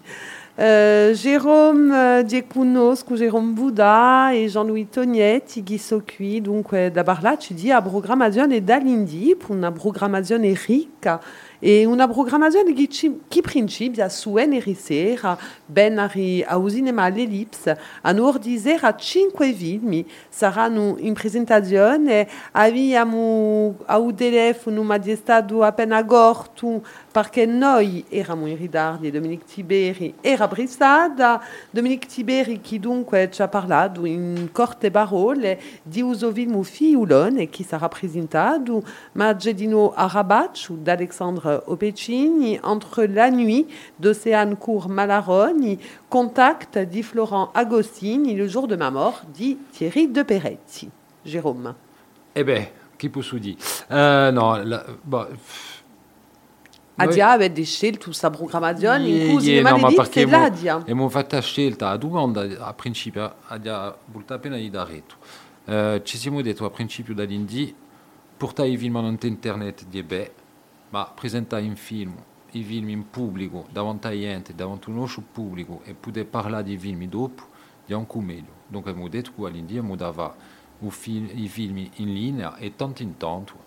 Euh, Jérôme euh, Diekunoscu, Jérôme Bouda et Jean-Louis Tognetti, Guy Socui. Donc, euh, d'abord là, tu dis à programmation et d'Alindi pour une programmation rica e una programmazione che, ci, che principia su NRCera, ben a usinema all'Ellipse, a ordisera cinque film, saranno in presentazione, abbiamo a telefono ma perché noi eravamo in ritardo, Dominique Tiberi era brissada, Dominique Tiberi che dunque ci ha parlato in corte parole di uso film fiulone che sarà presentato, ma Gedino Arabaccio d'Alexandre Opecini, Entre la nuit d'Océane Cour Malaroni, Contact dit Florent Agostini, Le jour de ma mort dit Thierry de Peretti. Jérôme. Eh bien, qui peut se dire euh, Non, bon, Adia avete scelto questa programmazione in cui yeah, no, ma perché l'Adia. Abbiamo fatto scelta a domanda a principio, Adia volta appena di dare. Uh, ci siamo a principio dall'Indì, portare i film su internet di beh, ma presentare un film, i film in pubblico, davanti a gente, davanti a un altro pubblico e poter parlare di film dopo, è ancora meglio. Dunque abbiamo detto che all'India abbiamo i film in linea e tanto in tanto,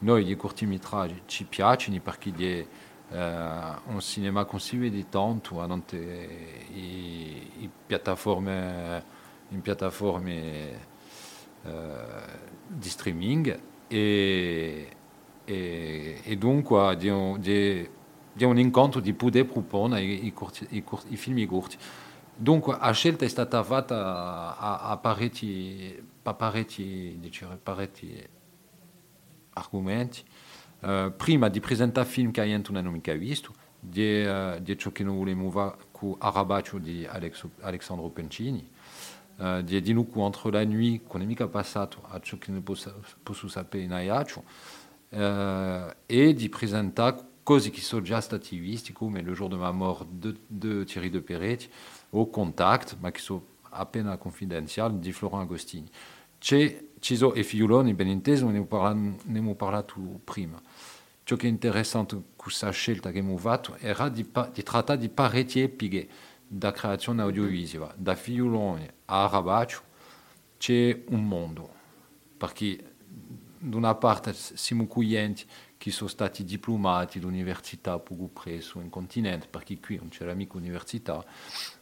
Noi di cortometraggi ci piacciono perché è uh, un cinema che si vede tanto in, in piattaforme, in piattaforme uh, di streaming e e, e dunque di un, di, di un incontro di poter proporre i, i, corti, i, corti, i film corti. Dunque la scelta è stata fatta a, a parecchi, a parecchi, diciamo, parecchi argomenti. Uh, prima di presentare film che io non ho mica visto, di, uh, di ciò che noi volevamo fare con Arabaccio di Alex, Alexandro Pencini, uh, di di noi entre la nuit, che non è mica passato a ciò che non posso, sapere in Ayaccio, euh, et di presenta cose qui sono già stati visti, come Le jour de ma mort de, de Thierry de Peretti, au contact, ma qui sont à peine confidentiali, di Florent Agostini. c'è ci sono i figlioloni, ben inteso, ne abbiamo parlato prima. Ciò che è interessante con questa scelta che abbiamo fatto era di, di trattare di parecchie epiche da creazione audiovisiva, da figlioloni a Rabaccio c'è un mondo, perché da una parte siamo clienti che sono stati diplomati all'università poco presso in continente, perché qui non c'era mica università,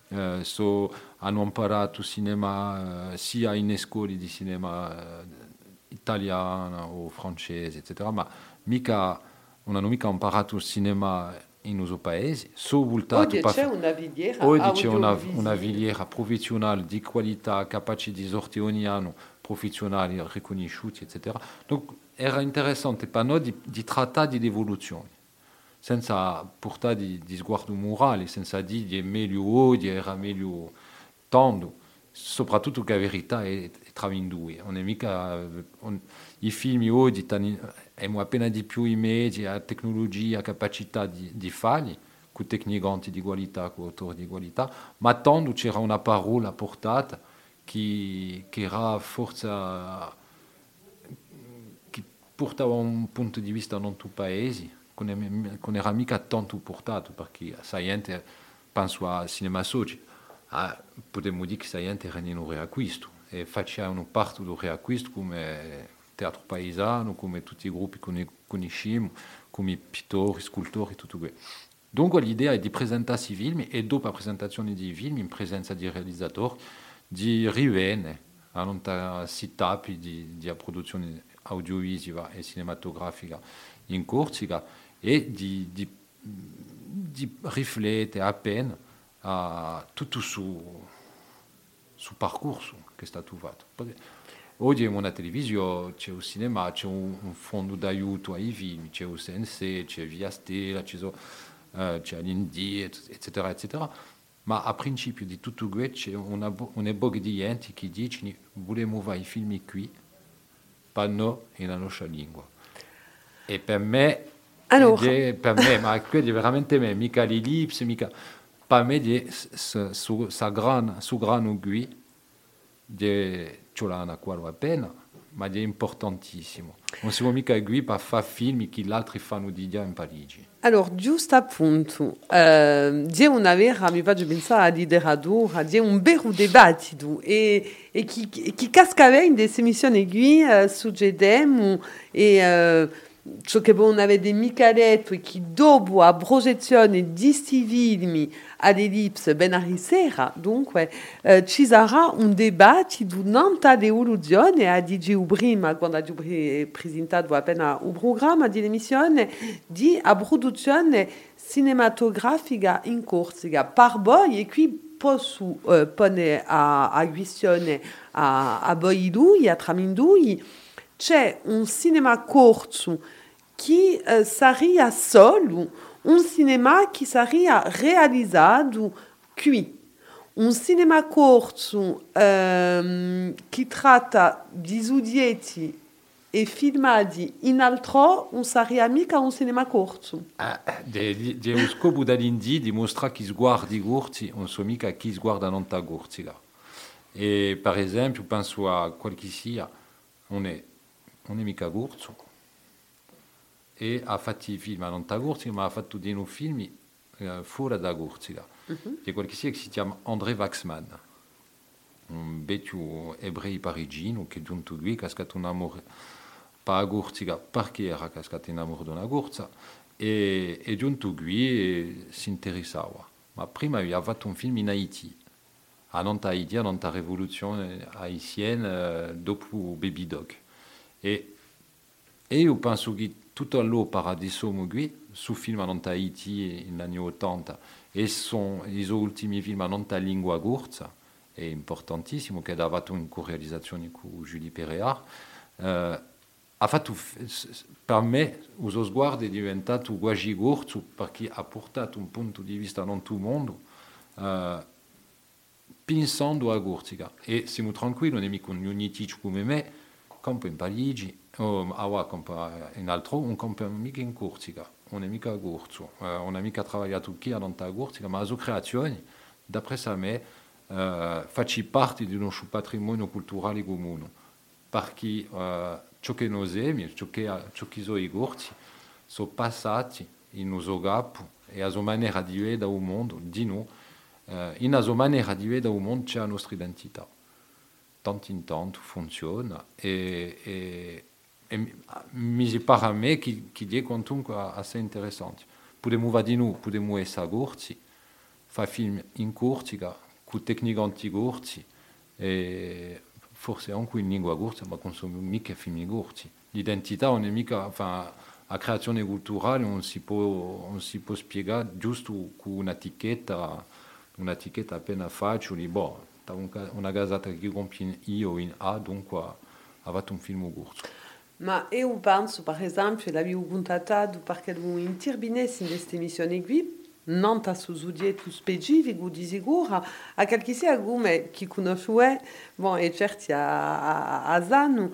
eh, so, hanno imparato cinema eh, sia in scuole di cinema eh, italiano o francese, eccetera, ma mica, non hanno mica imparato il cinema in nostro paese. So voltato Oggi c'è una filiera Oggi c'è una, una filiera professionale di qualità, capace di sorti ogni anno, professionali riconosciuti, eccetera. Donc era interessante per noi di, di trattare di evoluzioni senza portare di, di sguardo morale, senza di è meglio era meglio tanto, soprattutto che la verità è, è tra in due. Non è mica, on, I film appena di più i mezzi, la tecnologia, la capacità di, di farli, con tecnicanti di qualità, con autori di qualità, ma tanto c'era una parola portata che, che era forse che portava un punto di vista non tutti i era mica tanto portato perché sa gente penso a Cinema Soci. Ah, potremmo dire che sa gente era in un reacquisto e facevano parte del reacquisto come teatro paesano come tutti i gruppi che conosciamo come pittori, scultori tutto questo dunque l'idea è di presentare i film e dopo la presentazione dei film in presenza di realizzatori di rivenire a si tappi di, di produzione audiovisiva e cinematografica in Corsica e di, di, di riflettere appena a tutto su, su percorso che è stato fatto. Oggi abbiamo una televisione, c'è un cinema, c'è un, un fondo d'aiuto ai film, c'è un CNC, c'è Via Stella, c'è, uh, c'è l'Indie, eccetera, eccetera. Ma a principio di tutto questo c'è una, di gente che dice vogliamo fare i film qui, per noi e la nostra lingua. E per me alors... per me, ma quelli veramente me, mica l'ellipse, mica... Per me di su, sa gran, su gran ugui, di ce l'ha una quale appena, ma è importantissimo. Non siamo mica qui per fare film che gli altri fanno di già in Parigi. Allora, giusto appunto, eh, c'è una vera, mi faccio pensare a lideradura, c'è un vero dibattito e, e chi, in qui eh, e... Eh, ciò che non avete mica detto e che dopo la projezione di questi film all'Ellipse ben a sera, dunque eh, ci sarà un dibattito un'altra evoluzione, a dicevo prima, quando ha presentato appena il programma di emissione, di a produzione cinematografica in Corsica. Per voi, e qui posso eh, porre a, a questione a, a voi due, a Tramindui, c'è un cinema corso que uh, seria solo um cinema que seria realizado qui. Um cinema curto um, que trata di Zudietti e filmati in altro non sarebbe mica un cinema corto. Ah, di lo scopo dall'Indì dimostra che sguardi corti non sono mica chi sguarda non ta corti. E per esempio penso a quel che sia, non è, non è mica e ha fatto i film non da Gurziga, ma ha fatto dei film eh, fuori da Gurziga. Uh-huh. C'è qualche che si chiama André Waxman, un vecchio parigino che è giunto qui, un amore per la Gurziga perché era cascato in amore di una Gurza, e è giunto qui e si interessava. Ma prima aveva fatto un film in Haiti, a non Haiti, a non rivoluzione haitienne, dopo Baby Dog. E, e io penso che tutto all'opera di Somogui su film non Tahiti negli anni 80 e sono i suoi ultimi film non lingua gurza è importantissimo che ha dato in co-realizzazione con Julie Perear eh, ha fatto per me il suo sguardo è diventato quasi gurzo perché ha portato un punto di vista non tutto il mondo eh, pensando a Gurziga e siamo tranquilli non è mica un unitici come me campo in Parigi Oh, awa compa in altro un campo mica in Corsica, non è mica a Gurzo, è mica lavorato qui a Donta Corsica, ma la sua creazione, d'après sa me, uh, facci parte di uno patrimonio culturale comune. perché uh, ciò che noi siamo, ciò che, ciò che sono i corti, sono passati in uso capo e a sua maniera di vedere il mondo, di noi, uh, in a sua nostra identità. Tanto in tanto mi pare a me che, che è comunque assez interessante. Potremmo va di noi, potremmo essere corti, fare film in cortica, con tecniche antigorti, e forse anche in lingua corta, ma consumiamo mica film corti. L'identità non è mica, enfin, la creazione culturale non si può, non si può spiegare giusto con un'etichetta, un'etichetta appena facile, boh, una gasata che compie io in A, dunque ha fatto un film corto. Ma eu penso, per esempio, l'avevo contattato perché avevo interbinessi in questa missione qui, Nanta tu specifico di sicuro, a qualche sia come chi conosce, bon, e certi a, a, a Zanu,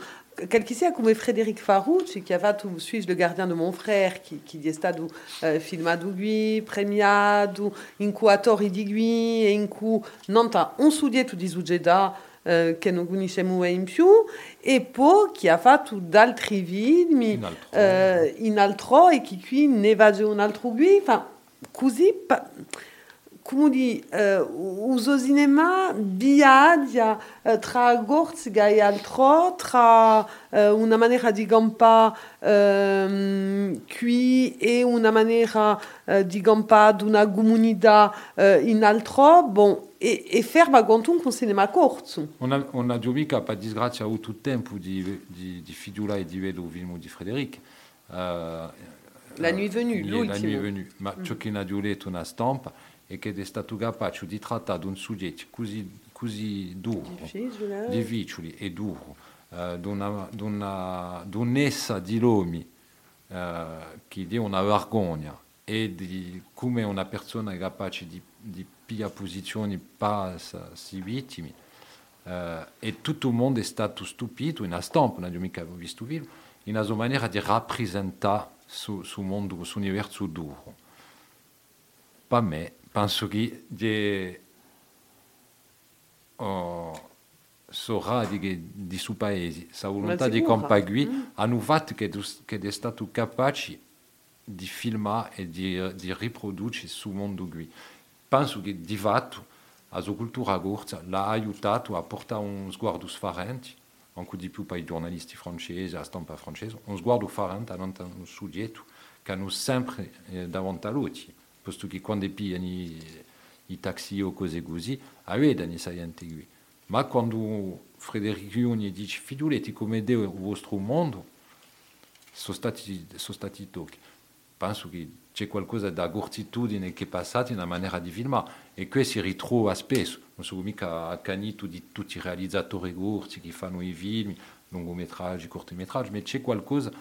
quel sia come Frédéric Farouci, qui a Suis le gardien de mon frère, qui, qui è stato uh, filmato qui, premiato, in cui attori di qui, e in cui Nanta un studietto di Sugeda, uh, che non conosciamo in più, e poi che ha fatto altri film in altro, e che qui ne va un altro qui, enfin, così, come di, uh, uso cinema viaggia uh, tra Gorziga e altro, tra una maniera di gampa qui e una maniera di gampa di una comunità in altro, bon, e, e ferma quantum con cinema corto. On a, on a mica per disgrazia avuto tempo di, di, di fidulla e di vedere il film di Frédéric. Uh, la nuit venue, l'ultimo. La nuit venue. Ma mm. ciò che ha giuleto una stampa e che è stato capace di trattare un soggetto così, così duro, difficile, difficile e duro, uh, di un'essa di lomi uh, che è una vergogna e di come una persona è capace di, di pigliare posizioni passi vittime uh, e tutto il mondo è stato stupito, una stampa, non abbiamo mica visto vivo, in una maniera di rappresentare su, su mondo, su universo duro. Per me, penso che di, oh, sarà di, di suo paese, sa volontà di compagui, mm. hanno fatto che, che è stato capace di filmare e di, di riprodurre sul mondo qui. Penso che di fatto la sua cultura corta l'ha aiutato a un sguardo sfarente anche di più per i giornalisti la stampa francese, un sguardo a un soggetto che hanno sempre eh, davanti a posto che quando pigliano i, i taxi o cose così, avevano i salienti. Ma quando Federico Juni dice come è il vostro mondo, sono stati, sono stati tocchi. C'è qualcosa da gortitudine che è passata in una maniera di filmare e questo si ritrova spesso. Non sono mica di tutti i realizzatori che fanno i film, lungometraggi, cortometraggi, ma c'è qualcosa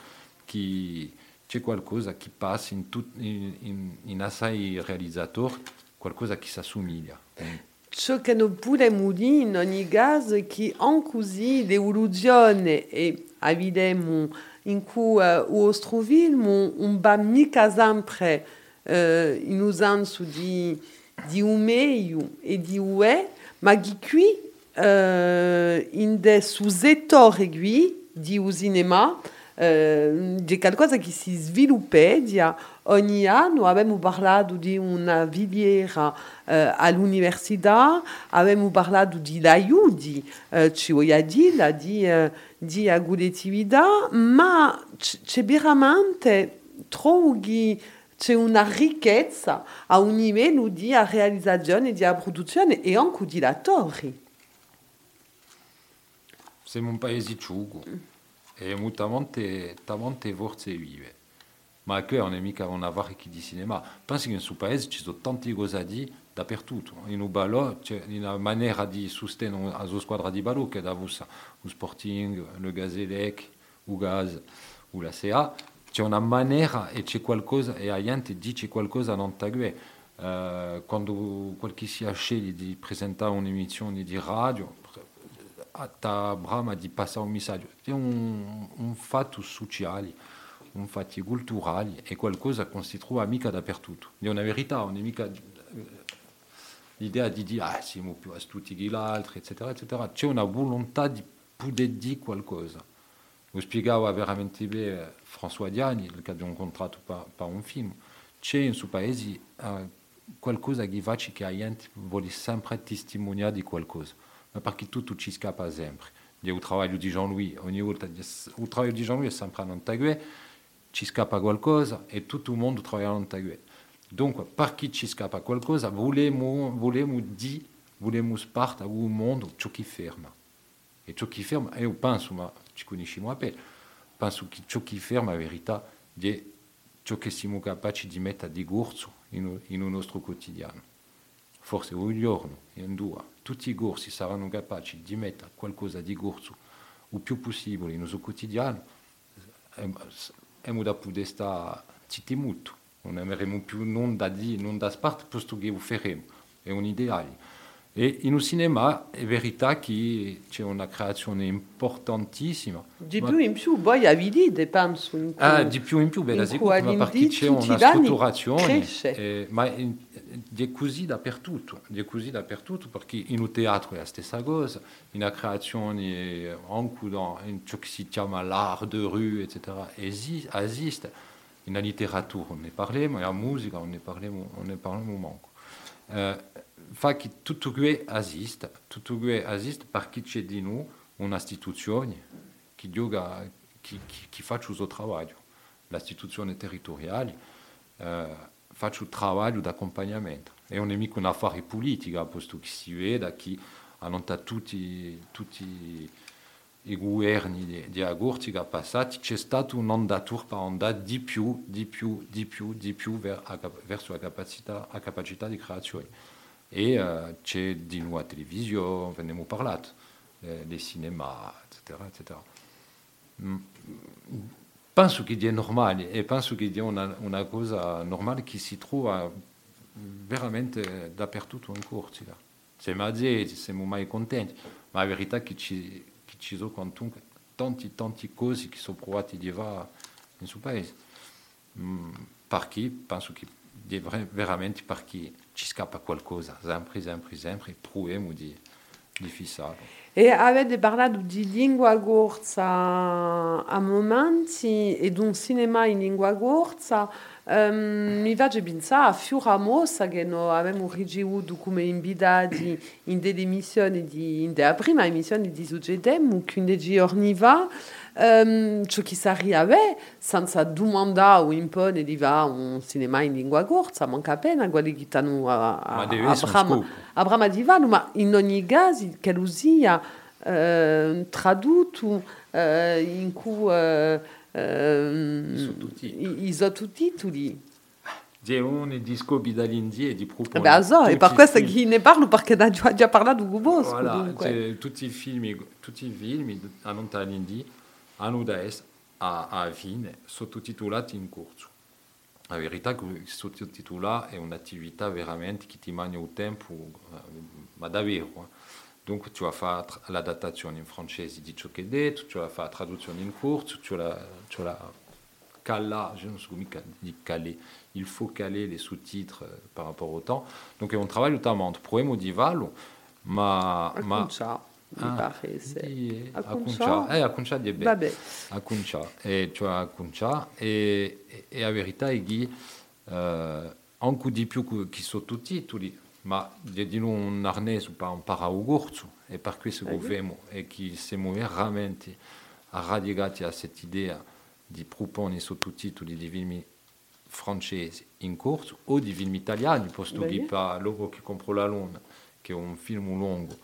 che, c'è qualcosa che passa in, tut, in, in, in assai realizzatori, qualcosa che si assomiglia. Ciò dire in cui uh, o film un mica sempre uh, in usanza di, di un meglio e di ue, ma che qui uh, in de suzzettori qui di cinema che si sviluppa di ogni anno abbiamo parlato di una filiera uh, all'università, abbiamo parlato di aiuti, uh, ci voglio dire, di, uh, di agudettività, ma c'è veramente trovo che c'è una ricchezza a un livello di realizzazione, di produzione e anche di attori. Siamo un paese ciugo e abbiamo tante, tante forze vive. Ma qui non è mica una varchi di cinema. Penso che in suo paese ci sono tante cose a dire dappertutto. In un ballo c'è una maniera di sostenere la sua squadra di ballo che da vusa, lo Sporting, le Gazelec, il Gaz, o la CA. C'è una maniera e c'è qualcosa, e la gente dice qualcosa non tague. Uh, quando qualche si sceglie di presentare un'emissione di radio, ta brama di passare un. È un, un fatto sociale un fatto culturale è qualcosa che non si trova mica dappertutto. È una verità, non è mica l'idea di dire ah siamo più astuti che l'altro, eccetera, eccetera. C'è una volontà di poter dire qualcosa. Lo spiegava veramente François Diani, che abbiamo incontrato per, per un film. C'è in suo paese uh, qualcosa che faccia che la gente vuole sempre testimoniare di ma perché tutto ci scappa sempre. Il lavoro di Jean-Louis, ogni volta il lavoro di Jean-Louis è sempre non tagué, ci scappa qualcosa e tutto il mondo lavora non tagué. Dunque, perché ci scappa qualcosa, vogliamo, vogliamo dire, vogliamo spartire al mondo ciò che ferma. E ciò che ferma, io penso, ma ci conosciamo a pe, penso che ciò che ferma la verità è ciò che siamo capaci di mettere di corso in, in il nostro quotidiano. Forse un giorno, in due, tutti i corsi saranno capaci di mettere qualcosa di corso il più possibile nel nostro quotidiano, abbiamo da poter stare molto. Non avremo più non da dire, non da spart, posto che lo faremo. È un ideale. E in cinema è verità che c'è una creazione importantissima. Di più in più, voi avete penso. In cui, ah, di più in più, beh, sicuro, ma perché c'è una strutturazione. Eh, ma è così dappertutto, è così dappertutto perché in un teatro è la stessa cosa, in una creazione, anche in ciò che si chiama l'art de rue, eccetera, esiste. In la letteratura on ne parliamo, in la musica on ne parliamo, on ne parliamo manco. Fa che tutto questo esiste, tutto questo esiste perché c'è di noi un'istituzione che, gioca, che, che, che fa il suo lavoro. L'istituzione territoriale eh, fa il lavoro di accompagnamento. E non è mica un affare politico, posto che si vede che hanno tutti, tutti i governi di, di Agurtica passati, c'è stato un'ondatura per andare di più, di più, di più, di più verso la capacità, la capacità di creazione. E uh, c'è di nuovo la televisione, abbiamo parlato, eh, dei cinema, eccetera, eccetera. Mm. Penso che è normale e penso che è una, una cosa normale che si trova veramente dappertutto in Corsica. Siamo azzesi, siamo mai contenti, ma la verità è che ci, che ci sono tanti, tanti cose che sono provate di fare in suo paese. Mm, perché penso che è veramente perché ci scappa qualcosa, sempre, sempre, sempre, proviamo di, di fissare. E avete parlato di lingua gorza a momenti e di un cinema in lingua gorza. Um, mi faccio pensare a Fiura Mossa che noi abbiamo ricevuto come invitati in delle emissioni di, in della prima emissione di Succedem, 15 giorni fa. Um, ciò che sarebbe senza domandare o imporre di fare un cinema in lingua corsa, manca appena quelli che stanno a, a, a, Brama, a Brama di Vano, ma in ogni caso che lo sia uh, tradotto uh, in cui uh, i sottotitoli. C'è un disco dall'India di proprio. Beh, so, e per questo che ne parlo perché ha già parlato con voi. Voilà, tutti i film, tutti i film hanno dall'India hanno da essere a, a fine sottotitolati in corso. La verità è che sottotitolare è un'attività veramente che ti mangia il tempo, ma davvero. Dunque tu vas fare l'adattazione in francese di ciò che è detto, tu vas fare la traduzione in corso, tu vas la cala, je ne sais pas di caler, il faut caler les sous-titres euh, par rapport au temps. Donc on travaille notamment entre poème di Valo, ma... ma ah, pare sì. a Cuncia. Eh, a Cuncia di Ebbe. Vabbè. A Cuncia. E, cioè a Cuncia. E, e, e la verità è che eh, anche di più che sottotitoli, ma di non arnese per imparare a corso, e per questo che vediamo e che siamo veramente radicati a questa idea di proporre sottotitoli di film francesi in corso o di film italiani, posto che per l'uomo che compro la luna, che è un film lungo,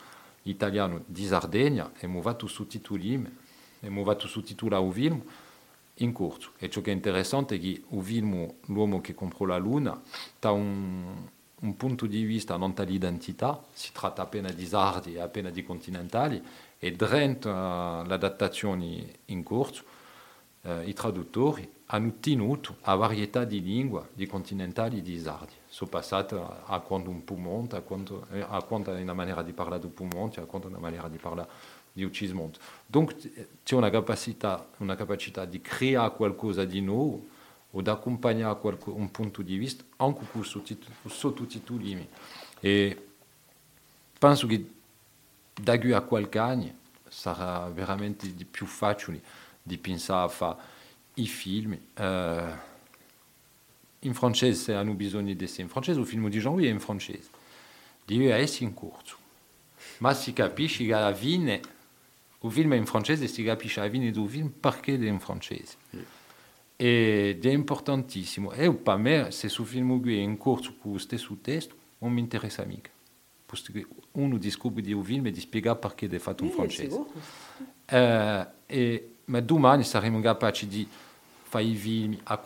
italiano di Sardegna e mu vatu sottotitoli e mu vatu sottotitolare o film in corso. E ciò che è interessante è che il film L'uomo che comprò la luna ha un, un punto di vista non dall'identità, si tratta appena di sardi e appena di continentali, e durante l'adattazione in corso eh, i traduttori hanno tenuto a varietà di lingua di continentali e di sardi sono passati a quanto un Pumont, a quanto, a quanto una maniera di parlare di Pumont, a quanto una maniera di parlare di Ucismont. Donc c'è una capacità, una capacità di creare qualcosa di nuovo o di accompagnare un punto di vista anche con sottotitoli. E penso che da qui a qualche anno sarà veramente di più facile di pensare a fare i film. Eh, in francese hanno bisogno di essere in francese, il film di Jean-Louis è in francese, di essere in corso. Ma si capisce che alla fine il film è in francese e si capisce alla fine del film perché è in francese. Ed è importantissimo. E per me, se il film è in corso con lo stesso testo, non mi interessa mica. Perché uno di un film e di spiegare perché è fatto in francese. Eh, e, ma domani saremo capaci di fare i film a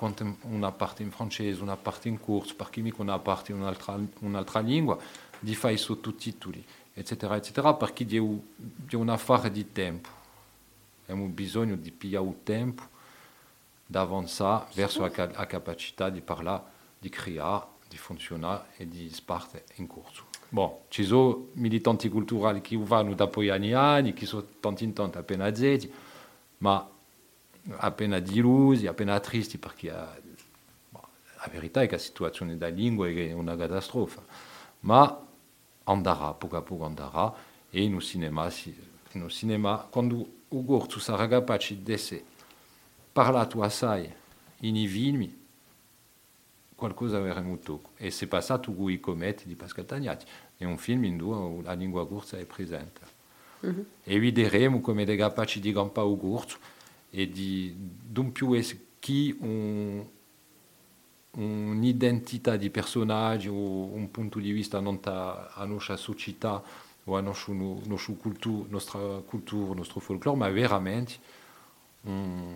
una parte in francese, una parte in corso, perché mica una parte in un'altra, un'altra lingua, di fare i sottotitoli, eccetera, eccetera, perché è un affare di tempo. Abbiamo bisogno di pigliare il tempo d'avanzare verso la, capacità di parlare, di creare, di funzionare e di sparte in corso. Bon, ci sono militanti culturali che vanno da poi anni anni, che sono tanti in appena zeti, ma appena delusi, appena tristi perché bon, la verità è che la situazione della lingua è una catastrofe. Ma andrà, poco a poco andrà, e no cinema, no cinema quando o gordo sarà capace di essere parlato assai in i film, qualcosa avremo tocco. E se passato con i cometti di Pascal Tagnati, è un film in cui la lingua gorsa è presente. Mm-hmm. E vedremo come è capace di campare il gorso e di non più chi un, un'identità di personaggio o un punto di vista non a nostra società o a nostra, nostra cultura, nostra cultura, nostro folklore, ma veramente un,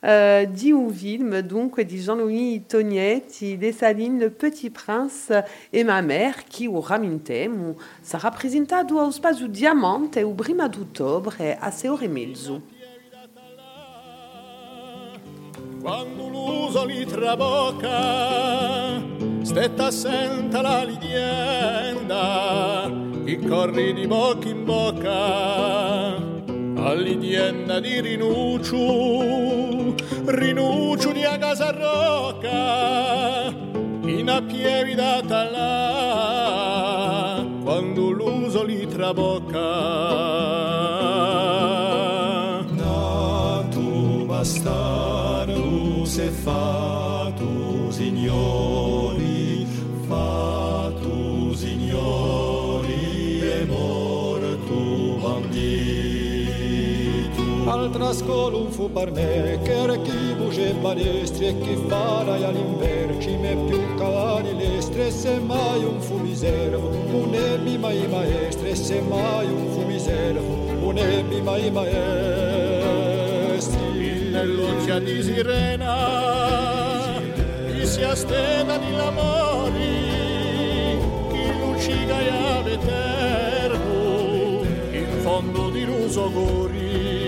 uh, di un film dunque di Jean-Louis Tognetti, Dessalines, Le Petit Prince et ma mère, qui o ramintemo sarà presentato ao Spazio Diamante o prima d'ottobre a e mezzo. quando l'uso li trabocca, stetta assenta la lidienda, che corri di bocca in bocca, all'idienda di rinuccio, rinuccio di a casa rocca, in a pievi data là, quando l'uso li trabocca. se Un fu per me, che era chi buge balestri e chi farà all'inverci me più cavalli lestre, se mai un fu miservo, un ebbi mai maestre, se mai un fu miservo, un ebbi mai maestri. Nell'occhia di sirena chi si astena di l'amori chi luciga e ave terbo in fondo di ruso gori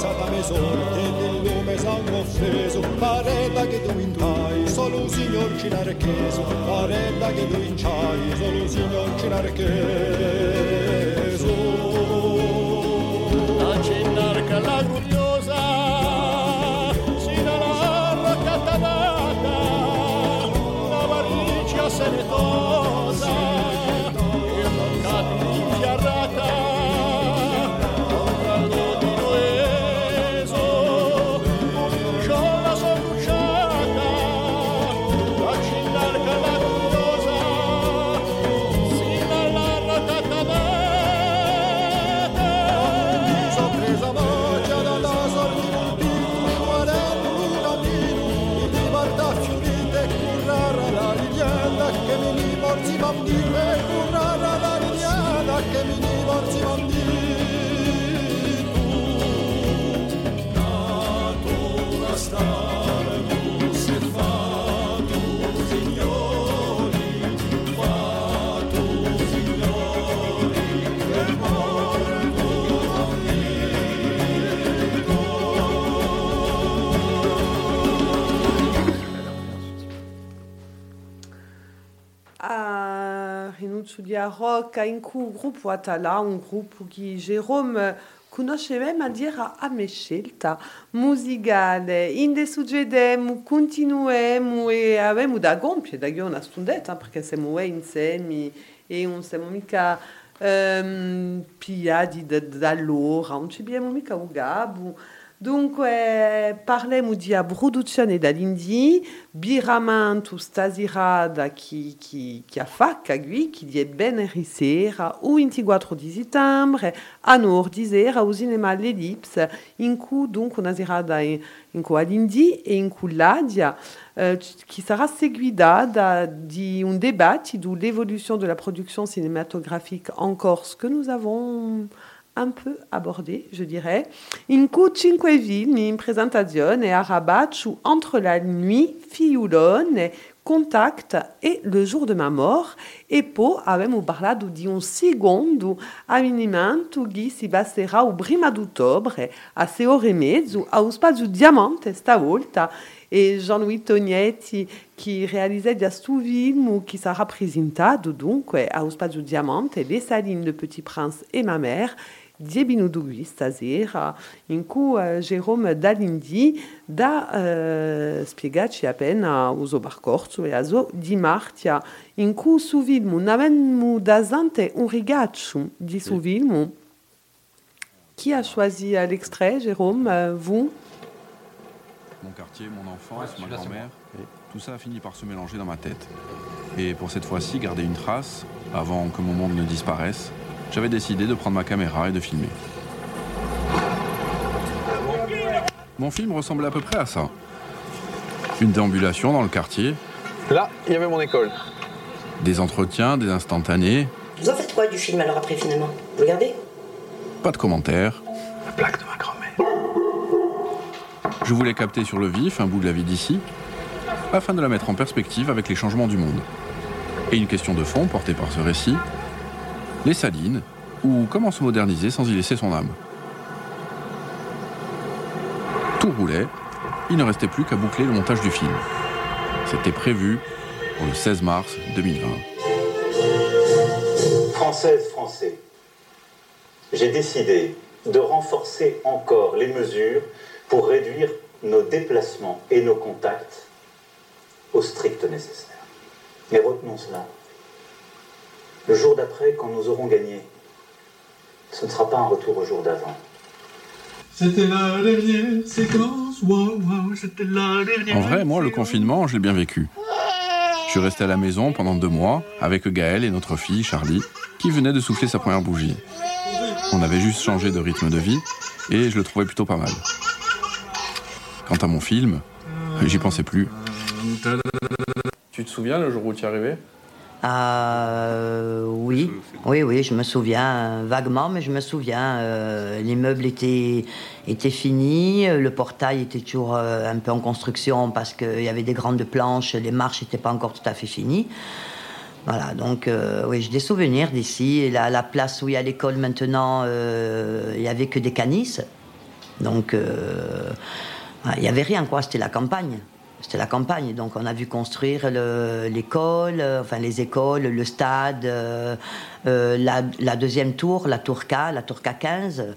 razza da mesorte del lume sangue offeso. Paretta che tu intai solo un signor cinarcheso. Paretta che tu inciai solo un signor cinarcheso studia rock a in cu gruppo Atala, un gruppo che Jerome conosceva a dire a me scelta musicale. Inde suggedemo, continuemo e da gompie, da perché e mica um, piati da, da abbiamo mica un gabo. Dunque parliamo di produzione dall'Indie, biramantu stasirada chi, chi, chi a facca qui, di è ben risera, o 24 di settembre, a nord di sera, au cinema L'Ellipse, in cui dunque una in, in in cui l'Adia, eh, qui sarà seguita da, di un débat de l'évolution de la production cinématographique en Corse que nous avons un peu abordé, je dirais. In cinque film in presentazione a Rabat entre la nuit, Fiulone, Contact et Le jour de ma mort. E poi abbiamo parlato di un secondo avvenimento che si passerà il prima d'ottobre a sei ore e mezzo a Spazio Diamante stavolta e Jean-Louis Tognetti qui réalisait des film ou qui sera présenté donc à Spazio Diamante, Les Salines, Le Petit Prince et ma mère Diebinudugui, stasera, in cui uh, Jerome Dalindi da uh, spiegaci appena uso barcorso e aso di Martia, in cui su filmu n'avemmo da zante un rigaccio di su filmu. Qui a choisi l'extrait, Jérôme Vous? Mon quartier, mon enfance, ma grand-mère, tout ça a fini par se mélanger dans ma tête. Et pour cette fois-ci, garder une trace, avant que mon monde ne disparaisse, j'avais décidé de prendre ma caméra et de filmer. Mon film ressemblait à peu près à ça. Une déambulation dans le quartier. Là, il y avait mon école. Des entretiens, des instantanés. Vous en faites quoi du film alors après finalement? Vous regardez Pas de commentaires. La plaque de ma grand-mère. Je voulais capter sur le vif un bout de la vie d'ici, afin de la mettre en perspective avec les changements du monde. Et une question de fond portée par ce récit, les salines, ou comment se moderniser sans y laisser son âme? Tout roulait, il ne restait plus qu'à boucler le montage du film. C'était prévu pour le 16 mars 2020. Française, Français, j'ai décidé de renforcer encore les mesures pour réduire nos déplacements et nos contacts au strict nécessaire. Mais retenons cela. Le jour d'après, quand nous aurons gagné, ce ne sera pas un retour au jour d'avant. C'était la dernière séquence, c'était la dernière. En vrai, moi, le confinement, je l'ai bien vécu. Je suis resté à la maison pendant deux mois avec Gaël et notre fille, Charlie, qui venait de souffler sa première bougie. On avait juste changé de rythme de vie et je le trouvais plutôt pas mal. Quant à mon film, j'y pensais plus. Tu te souviens le jour où tu es arrivé? Euh, oui, oui, oui, je me souviens euh, vaguement, mais je me souviens. Euh, l'immeuble était, était fini, le portail était toujours un peu en construction parce qu'il y avait des grandes planches, les marches n'étaient pas encore tout à fait finies. Voilà, donc oui, j'ai des souvenirs d'ici. La, la place où il y a l'école maintenant, il n'y avait que des canisses. Donc, il n'y avait rien, quoi, c'était la campagne. C'était la campagne, donc on a vu construire l'école, euh, enfin les écoles, le stade, euh, euh, la, deuxième tour, la tour K, la tour K15.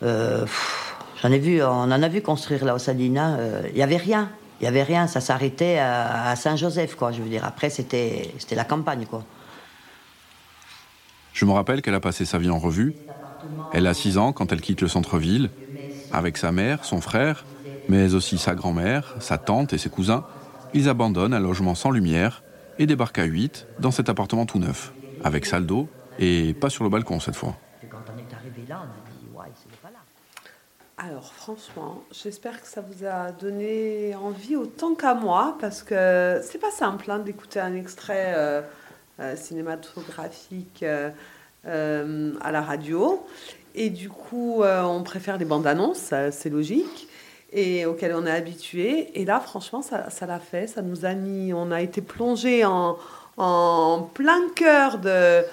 J'en ai vu, on en a vu construire là au Salina. Il n'y avait rien, il avait rien. Ça s'arrêtait à, Saint-Joseph, quoi. Je veux dire, après c'était c'était la campagne, quoi. Je me rappelle qu'elle a passé sa vie en revue. Elle a 6 ans quand elle quitte le centre-ville, avec sa mère, son frère mais aussi sa grand-mère, sa tante et ses cousins, ils abandonnent un logement sans lumière et débarquent à 8 dans cet appartement tout neuf, avec salle d'eau et pas sur le balcon cette fois. Alors franchement, j'espère que ça vous a donné envie autant qu'à moi, parce que c'est pas simple hein, d'écouter un extrait euh, euh, cinématographique euh, à la radio. Et du coup, on préfère les bandes annonces, c'est logique et auquel on est habitué. Et là, franchement, ça, l'a fait. Ça nous a mis, on a été plongé en, en plein cœur de,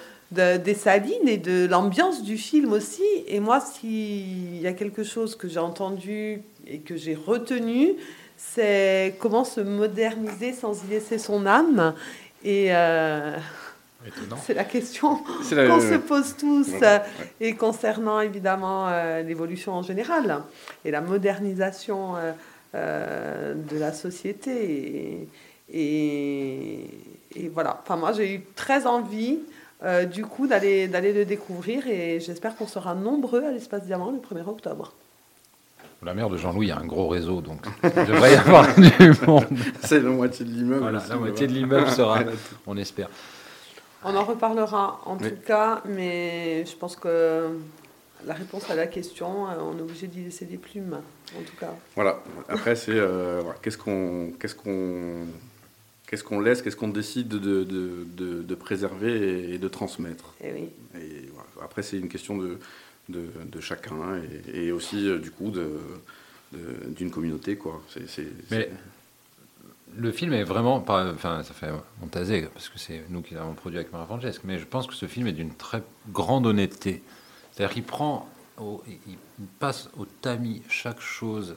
des salines et de l'ambiance du film aussi. Et moi, s'il y a quelque chose que j'ai entendu et que j'ai retenu, c'est comment se moderniser sans y laisser son âme. Et euh, C'est la question qu'on se pose tous. Et concernant évidemment l'évolution en général et la modernisation de la société. Et, et, voilà. Enfin, moi, j'ai eu très envie du coup d'aller le découvrir et j'espère qu'on sera nombreux à l'espace Diamant le 1er octobre. La mère de Jean-Louis a un gros réseau, donc <laughs> il devrait y avoir du monde. C'est la moitié de l'immeuble. Voilà, la moitié de l'immeuble sera, <laughs> on espère. On en reparlera en tout cas, mais je pense que la réponse à la question, euh, on est obligé d'y laisser des plumes, en tout cas. Voilà. Après, c'est euh, qu'est-ce qu'on qu'est-ce qu'on qu'est-ce qu'on laisse, qu'est-ce qu'on décide de, de, de, préserver et, de transmettre? Et eh oui. Et Après, c'est une question de de, chacun et, aussi euh, du coup d'une communauté quoi. Mais le film est vraiment enfin ça fait montaser parce que c'est nous qui l'avons produit avec Marie Francesque, mais je pense que ce film est d'une très grande honnêteté. C'est-à-dire qu'il prend, il passe au tamis chaque chose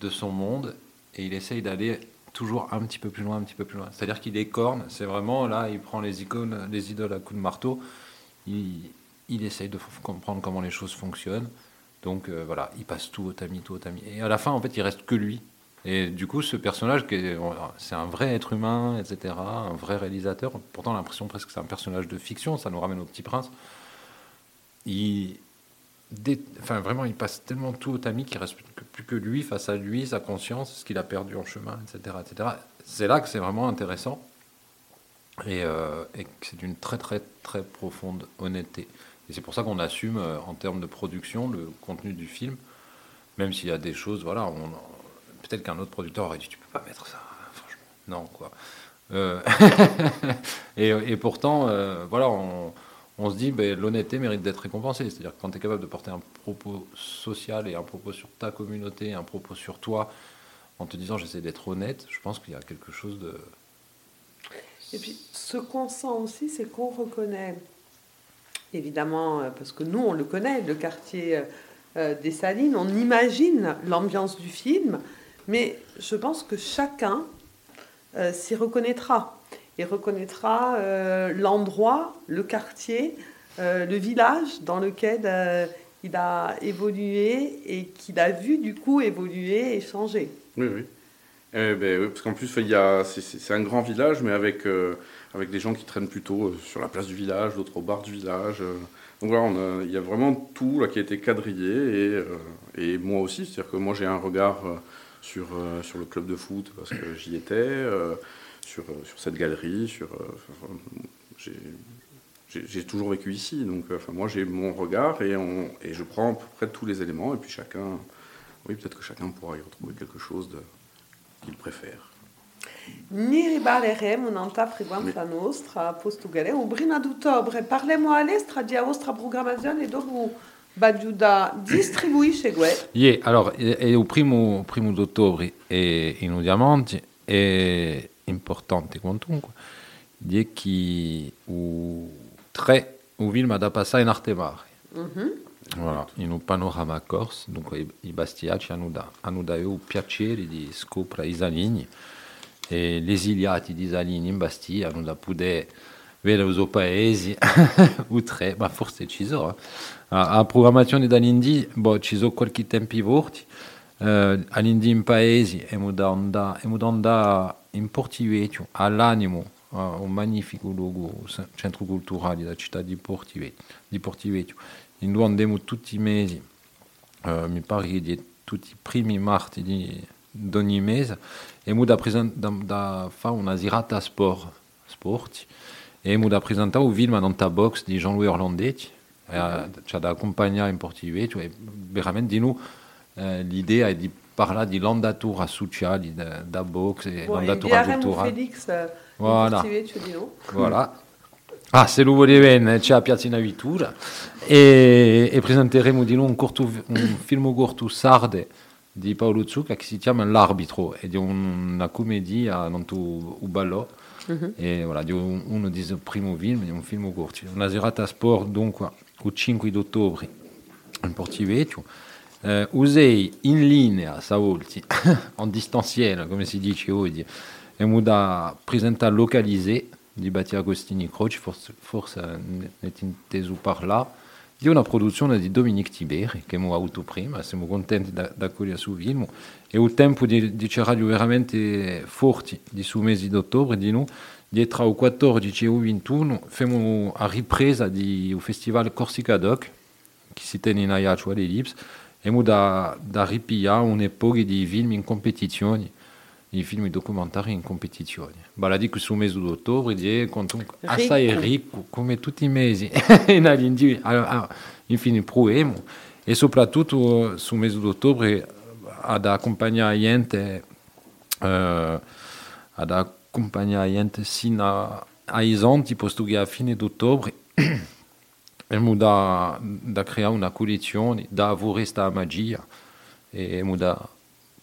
de son monde et il essaye d'aller toujours un petit peu plus loin, un petit peu plus loin. C'est-à-dire qu'il écorne, c'est vraiment là, il prend les icônes, les idoles à coups de marteau, il, il essaye de comprendre comment les choses fonctionnent. Donc euh, voilà, il passe tout au tamis, tout au tamis. Et à la fin, en fait, il reste que lui. Et du coup, ce personnage, c'est un vrai être humain, etc., un vrai réalisateur. Pourtant, l'impression presque que c'est un personnage de fiction. Ça nous ramène au Petit Prince. Il, enfin, vraiment, il passe tellement tout au tamis qu'il reste plus que lui face à lui, sa conscience, ce qu'il a perdu en chemin, etc., etc. C'est là que c'est vraiment intéressant et, euh, et que c'est d'une très, très, très profonde honnêteté. Et c'est pour ça qu'on assume, euh, en termes de production, le contenu du film, même s'il y a des choses, voilà, peut-être qu'un autre producteur aurait dit, tu peux pas mettre ça, franchement, non, quoi. Euh, <laughs> et, pourtant, euh, voilà, on, se dit, ben, l'honnêteté mérite d'être récompensée. C'est-à-dire que quand tu es capable de porter un propos social et un propos sur ta communauté, un propos sur toi, en te disant, j'essaie d'être honnête, je pense qu'il y a quelque chose de... Et puis, ce qu'on sent aussi, c'est qu'on reconnaît évidemment, euh, parce que nous, on le connaît, le quartier des Salines, on imagine l'ambiance du film, mais je pense que chacun s'y reconnaîtra et reconnaîtra l'endroit, le quartier, le village dans lequel il a évolué et qu'il a vu du coup évoluer et changer. Oui, oui. Eh ben, parce qu'en plus, c'est un grand village, mais avec avec des gens qui traînent plutôt euh, sur la place du village, d'autres au bar du village. Euh. Donc voilà, il y a vraiment tout là qui a été quadrillé et, euh, et moi aussi, c'est-à-dire que moi j'ai un regard sur, sur le club de foot parce que j'y étais, sur, sur cette galerie, sur j'ai toujours vécu ici, donc enfin, moi j'ai mon regard et, on, et je prends à peu près tous les éléments et puis chacun, oui peut-être que chacun pourra y retrouver quelque chose qu'il préfère. Ni ribalerem un'altra frequenza nostra postugare un brina d'ottobre parliamo all'estra di vostra programmazione dopo Bagiuda distribuisce gue. Yeah, allora, è il primo, primo d'ottobre e in un diamante è importante quantunque di che u tre u film da passare in arte mare. Mm -hmm. Voilà, in un panorama corse, dunque i bastiaci hanno, da, hanno il piacere di scoprire i zaligni e di in Bastia poter uso paesi o tre, ma forse ci sono. A, a programmazione boh, ci sono qualche tempi eh, in paesi e mudanda, e in Portivetio, all'animo, uh, un magnifico luogo, centro culturale della città di di in andiamo tutti i mesi, uh, mi pare che tutti i primi martedì mese, e da, da, da fa una sport e mu da presentare o film nanta box di Jean-Louis Orlandetti, c'ha da accompagnare in portivetto cioè veramente di noi eh, l'idea è di parlare di l'andatura sociale da, da box e bon, l'andatura culturale. Felix, eh, voilà. di noi. Voilà. Ah, se lo volete c'è a Piazza Navitura e, e presenteremo di noi un, corto, un film corto sarde di Paolo Zucca che si chiama L'arbitro ed è una commedia non tu ballo uh-huh. voilà, di un, uno dei primi film, è un film corto. Una serata sport dunque il 5 ottobre in Portivetto. Eh, usei in linea, stavolta, en <coughs> distanziel, come si dice oggi, e mu da presentare localisé di Batti Agostini Croci, forse, forse net inteso par di una produzione di Dominique Tiberi, che abbiamo avuto prima, siamo contenti da, da accogliere su film, e il tempo di, di radio veramente forti di su mesi d'ottobre, di noi, di tra il 14 e il 21, facciamo a ripresa di un festival Corsica Doc, che si tiene in Ajaccio all'Ellipse, e da, da ripiare un'epoca di film in competizione, i film documentari in competizione. Baladi che su mese d'ottobre è assai ricco, come tutti i mesi, <laughs> in, infine proemo, e soprattutto su mese d'ottobre ad accompagnare gente, uh, ad accompagnare gente sino a, a Isonti, posto che a fine d'ottobre <clears throat> abbiamo da, da creare una collezione, da avere questa magia, e abbiamo da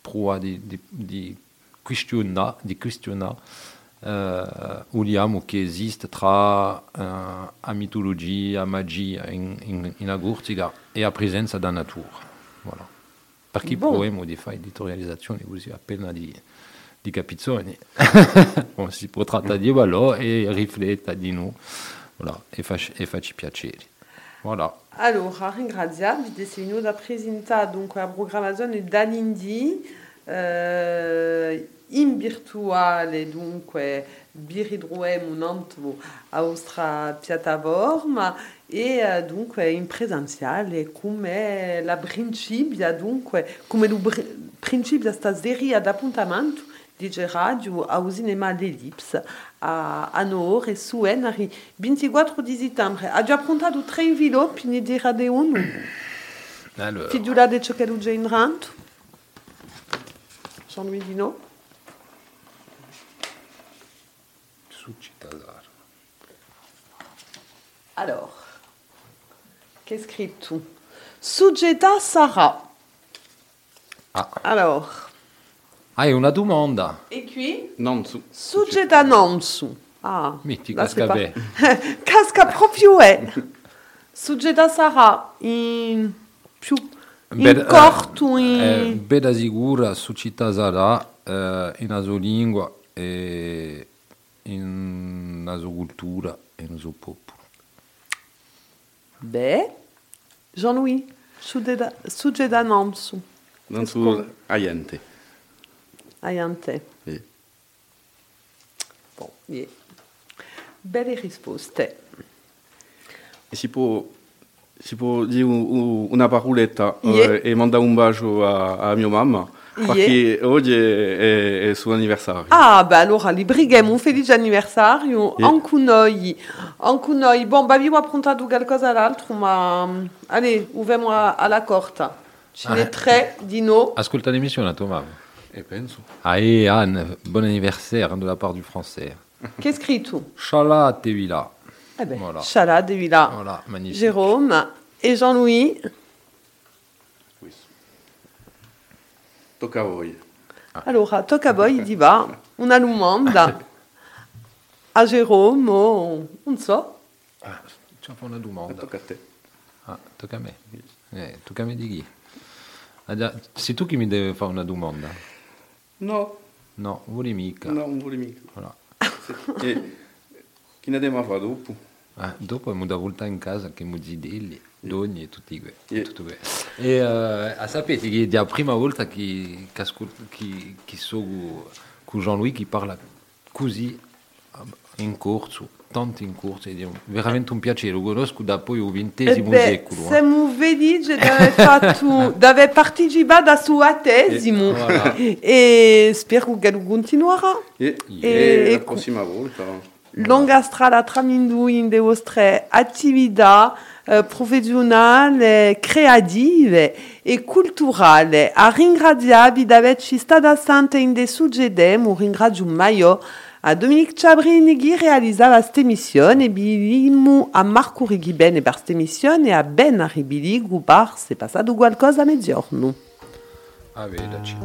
provare di, di, di questiona, di questiona uh, uliamo che esiste tra uh, a mitologia, a magia in, in, in Agurtiga e a presenza da natura. Voilà. Per chi bon. proemo di fare editorializzazione così appena di, di capizzoni, <laughs> bon, si può trattare di quello e rifletta di noi voilà, e, fa, e facci piacere. Voilà. Allora, ringraziamo di essere da presentare dunque la programmazione dall'Indì. Eh, in virtuale dunque biridruem un'anto austra piattaforma e uh, dunque in presenziale come la principia dunque come il principio sta serie ad appuntamento di radio a cinema l'Ellipse a, a Noore su Enari 24 di settembre ha già approntato tre inviloppi ne dirà di uno figura di ciò che in ranto Jean-Louis Dino Alors, qu'est-ce que tout Sujeta Sarah. Ah. Alors. Hai una domanda. E qui? Nonsu. Sujeta Nonsu. Ah. Metti casca bene. <laughs> casca proprio è. Sujeta Sarah in più in Bed, corto in... Eh, beda sicura su città sarà eh, in aso lingua e in aso cultura e in aso popolo. Beh, Jean-Louis, succeda Namsu. Namsu Ayante. Ayante. Sì. Bon, yeah. Belle risposte. E si può, si può dire una paroletta yeah. uh, e mandare un bacio a, a mia mamma? Perché oggi è, è, suo anniversario. Ah, beh, allora li brighiamo un felice anniversario, yeah. anche noi. Anche noi. Bon, bah, abbiamo approntato qualcosa d'altro, ma allez, uviamo alla corta. Ce ne ah. tre di no. Ascolta l'émission, tua mamma. E penso. Ah, et Anne, bon anniversaire de la part du français. Qu'est-ce que tu Chala Tevila. Eh ben, voilà. Chala Tevila. Voilà, magnifique. Jérôme et Jean-Louis. A voi. Ah. Allora, tocca <laughs> a voi di va una domanda a Jérôme o non so. Ah, c'è una domanda. Tocca a te. Ah, tocca a me. Eh, tocca a me di chi? Ah, sei tu che mi devi fare una domanda? No. No, non vuole mica. No, non vuole mica. Voilà. e chi ne deve fare dopo? Ah, dopo abbiamo da volta in casa che mi zidelli. Doni e tutti que, yeah. tutto que. E uh, a sapete che è la prima volta che, che, che, che so con Jean-Louis che parla così in corso, tanto in corso, è veramente un piacere, lo conosco da poi il ventesimo eh secolo. Siamo felici di aver fatto, <laughs> di aver partecipato al suo attesimo e, voilà. e spero che lo continuerà. E, e, e la prossima volta. Longa strada tramindu in de vostre attività eh, professionale, creative e culturale. A ringraziabi d'averci stata santa in de suggedem, un ringrazio maio a Dominique Chabrini che realizzava questa emissione e bilimu a Marco Righi bene per questa emissione e a Ben Arribili grupar se passato qualcosa a mezzogiorno. Ah, vedaci.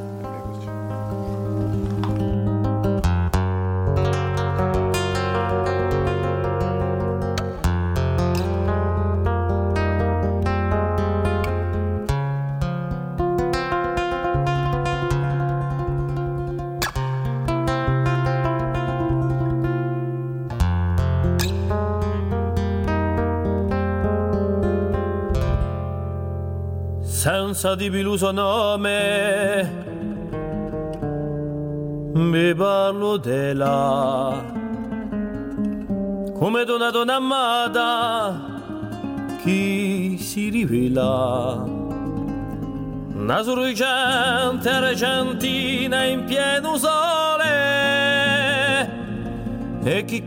Senza di biluso nome. Mi parlo della come donna donna amata chi si rivela una sorgente argentina in pieno sole e chi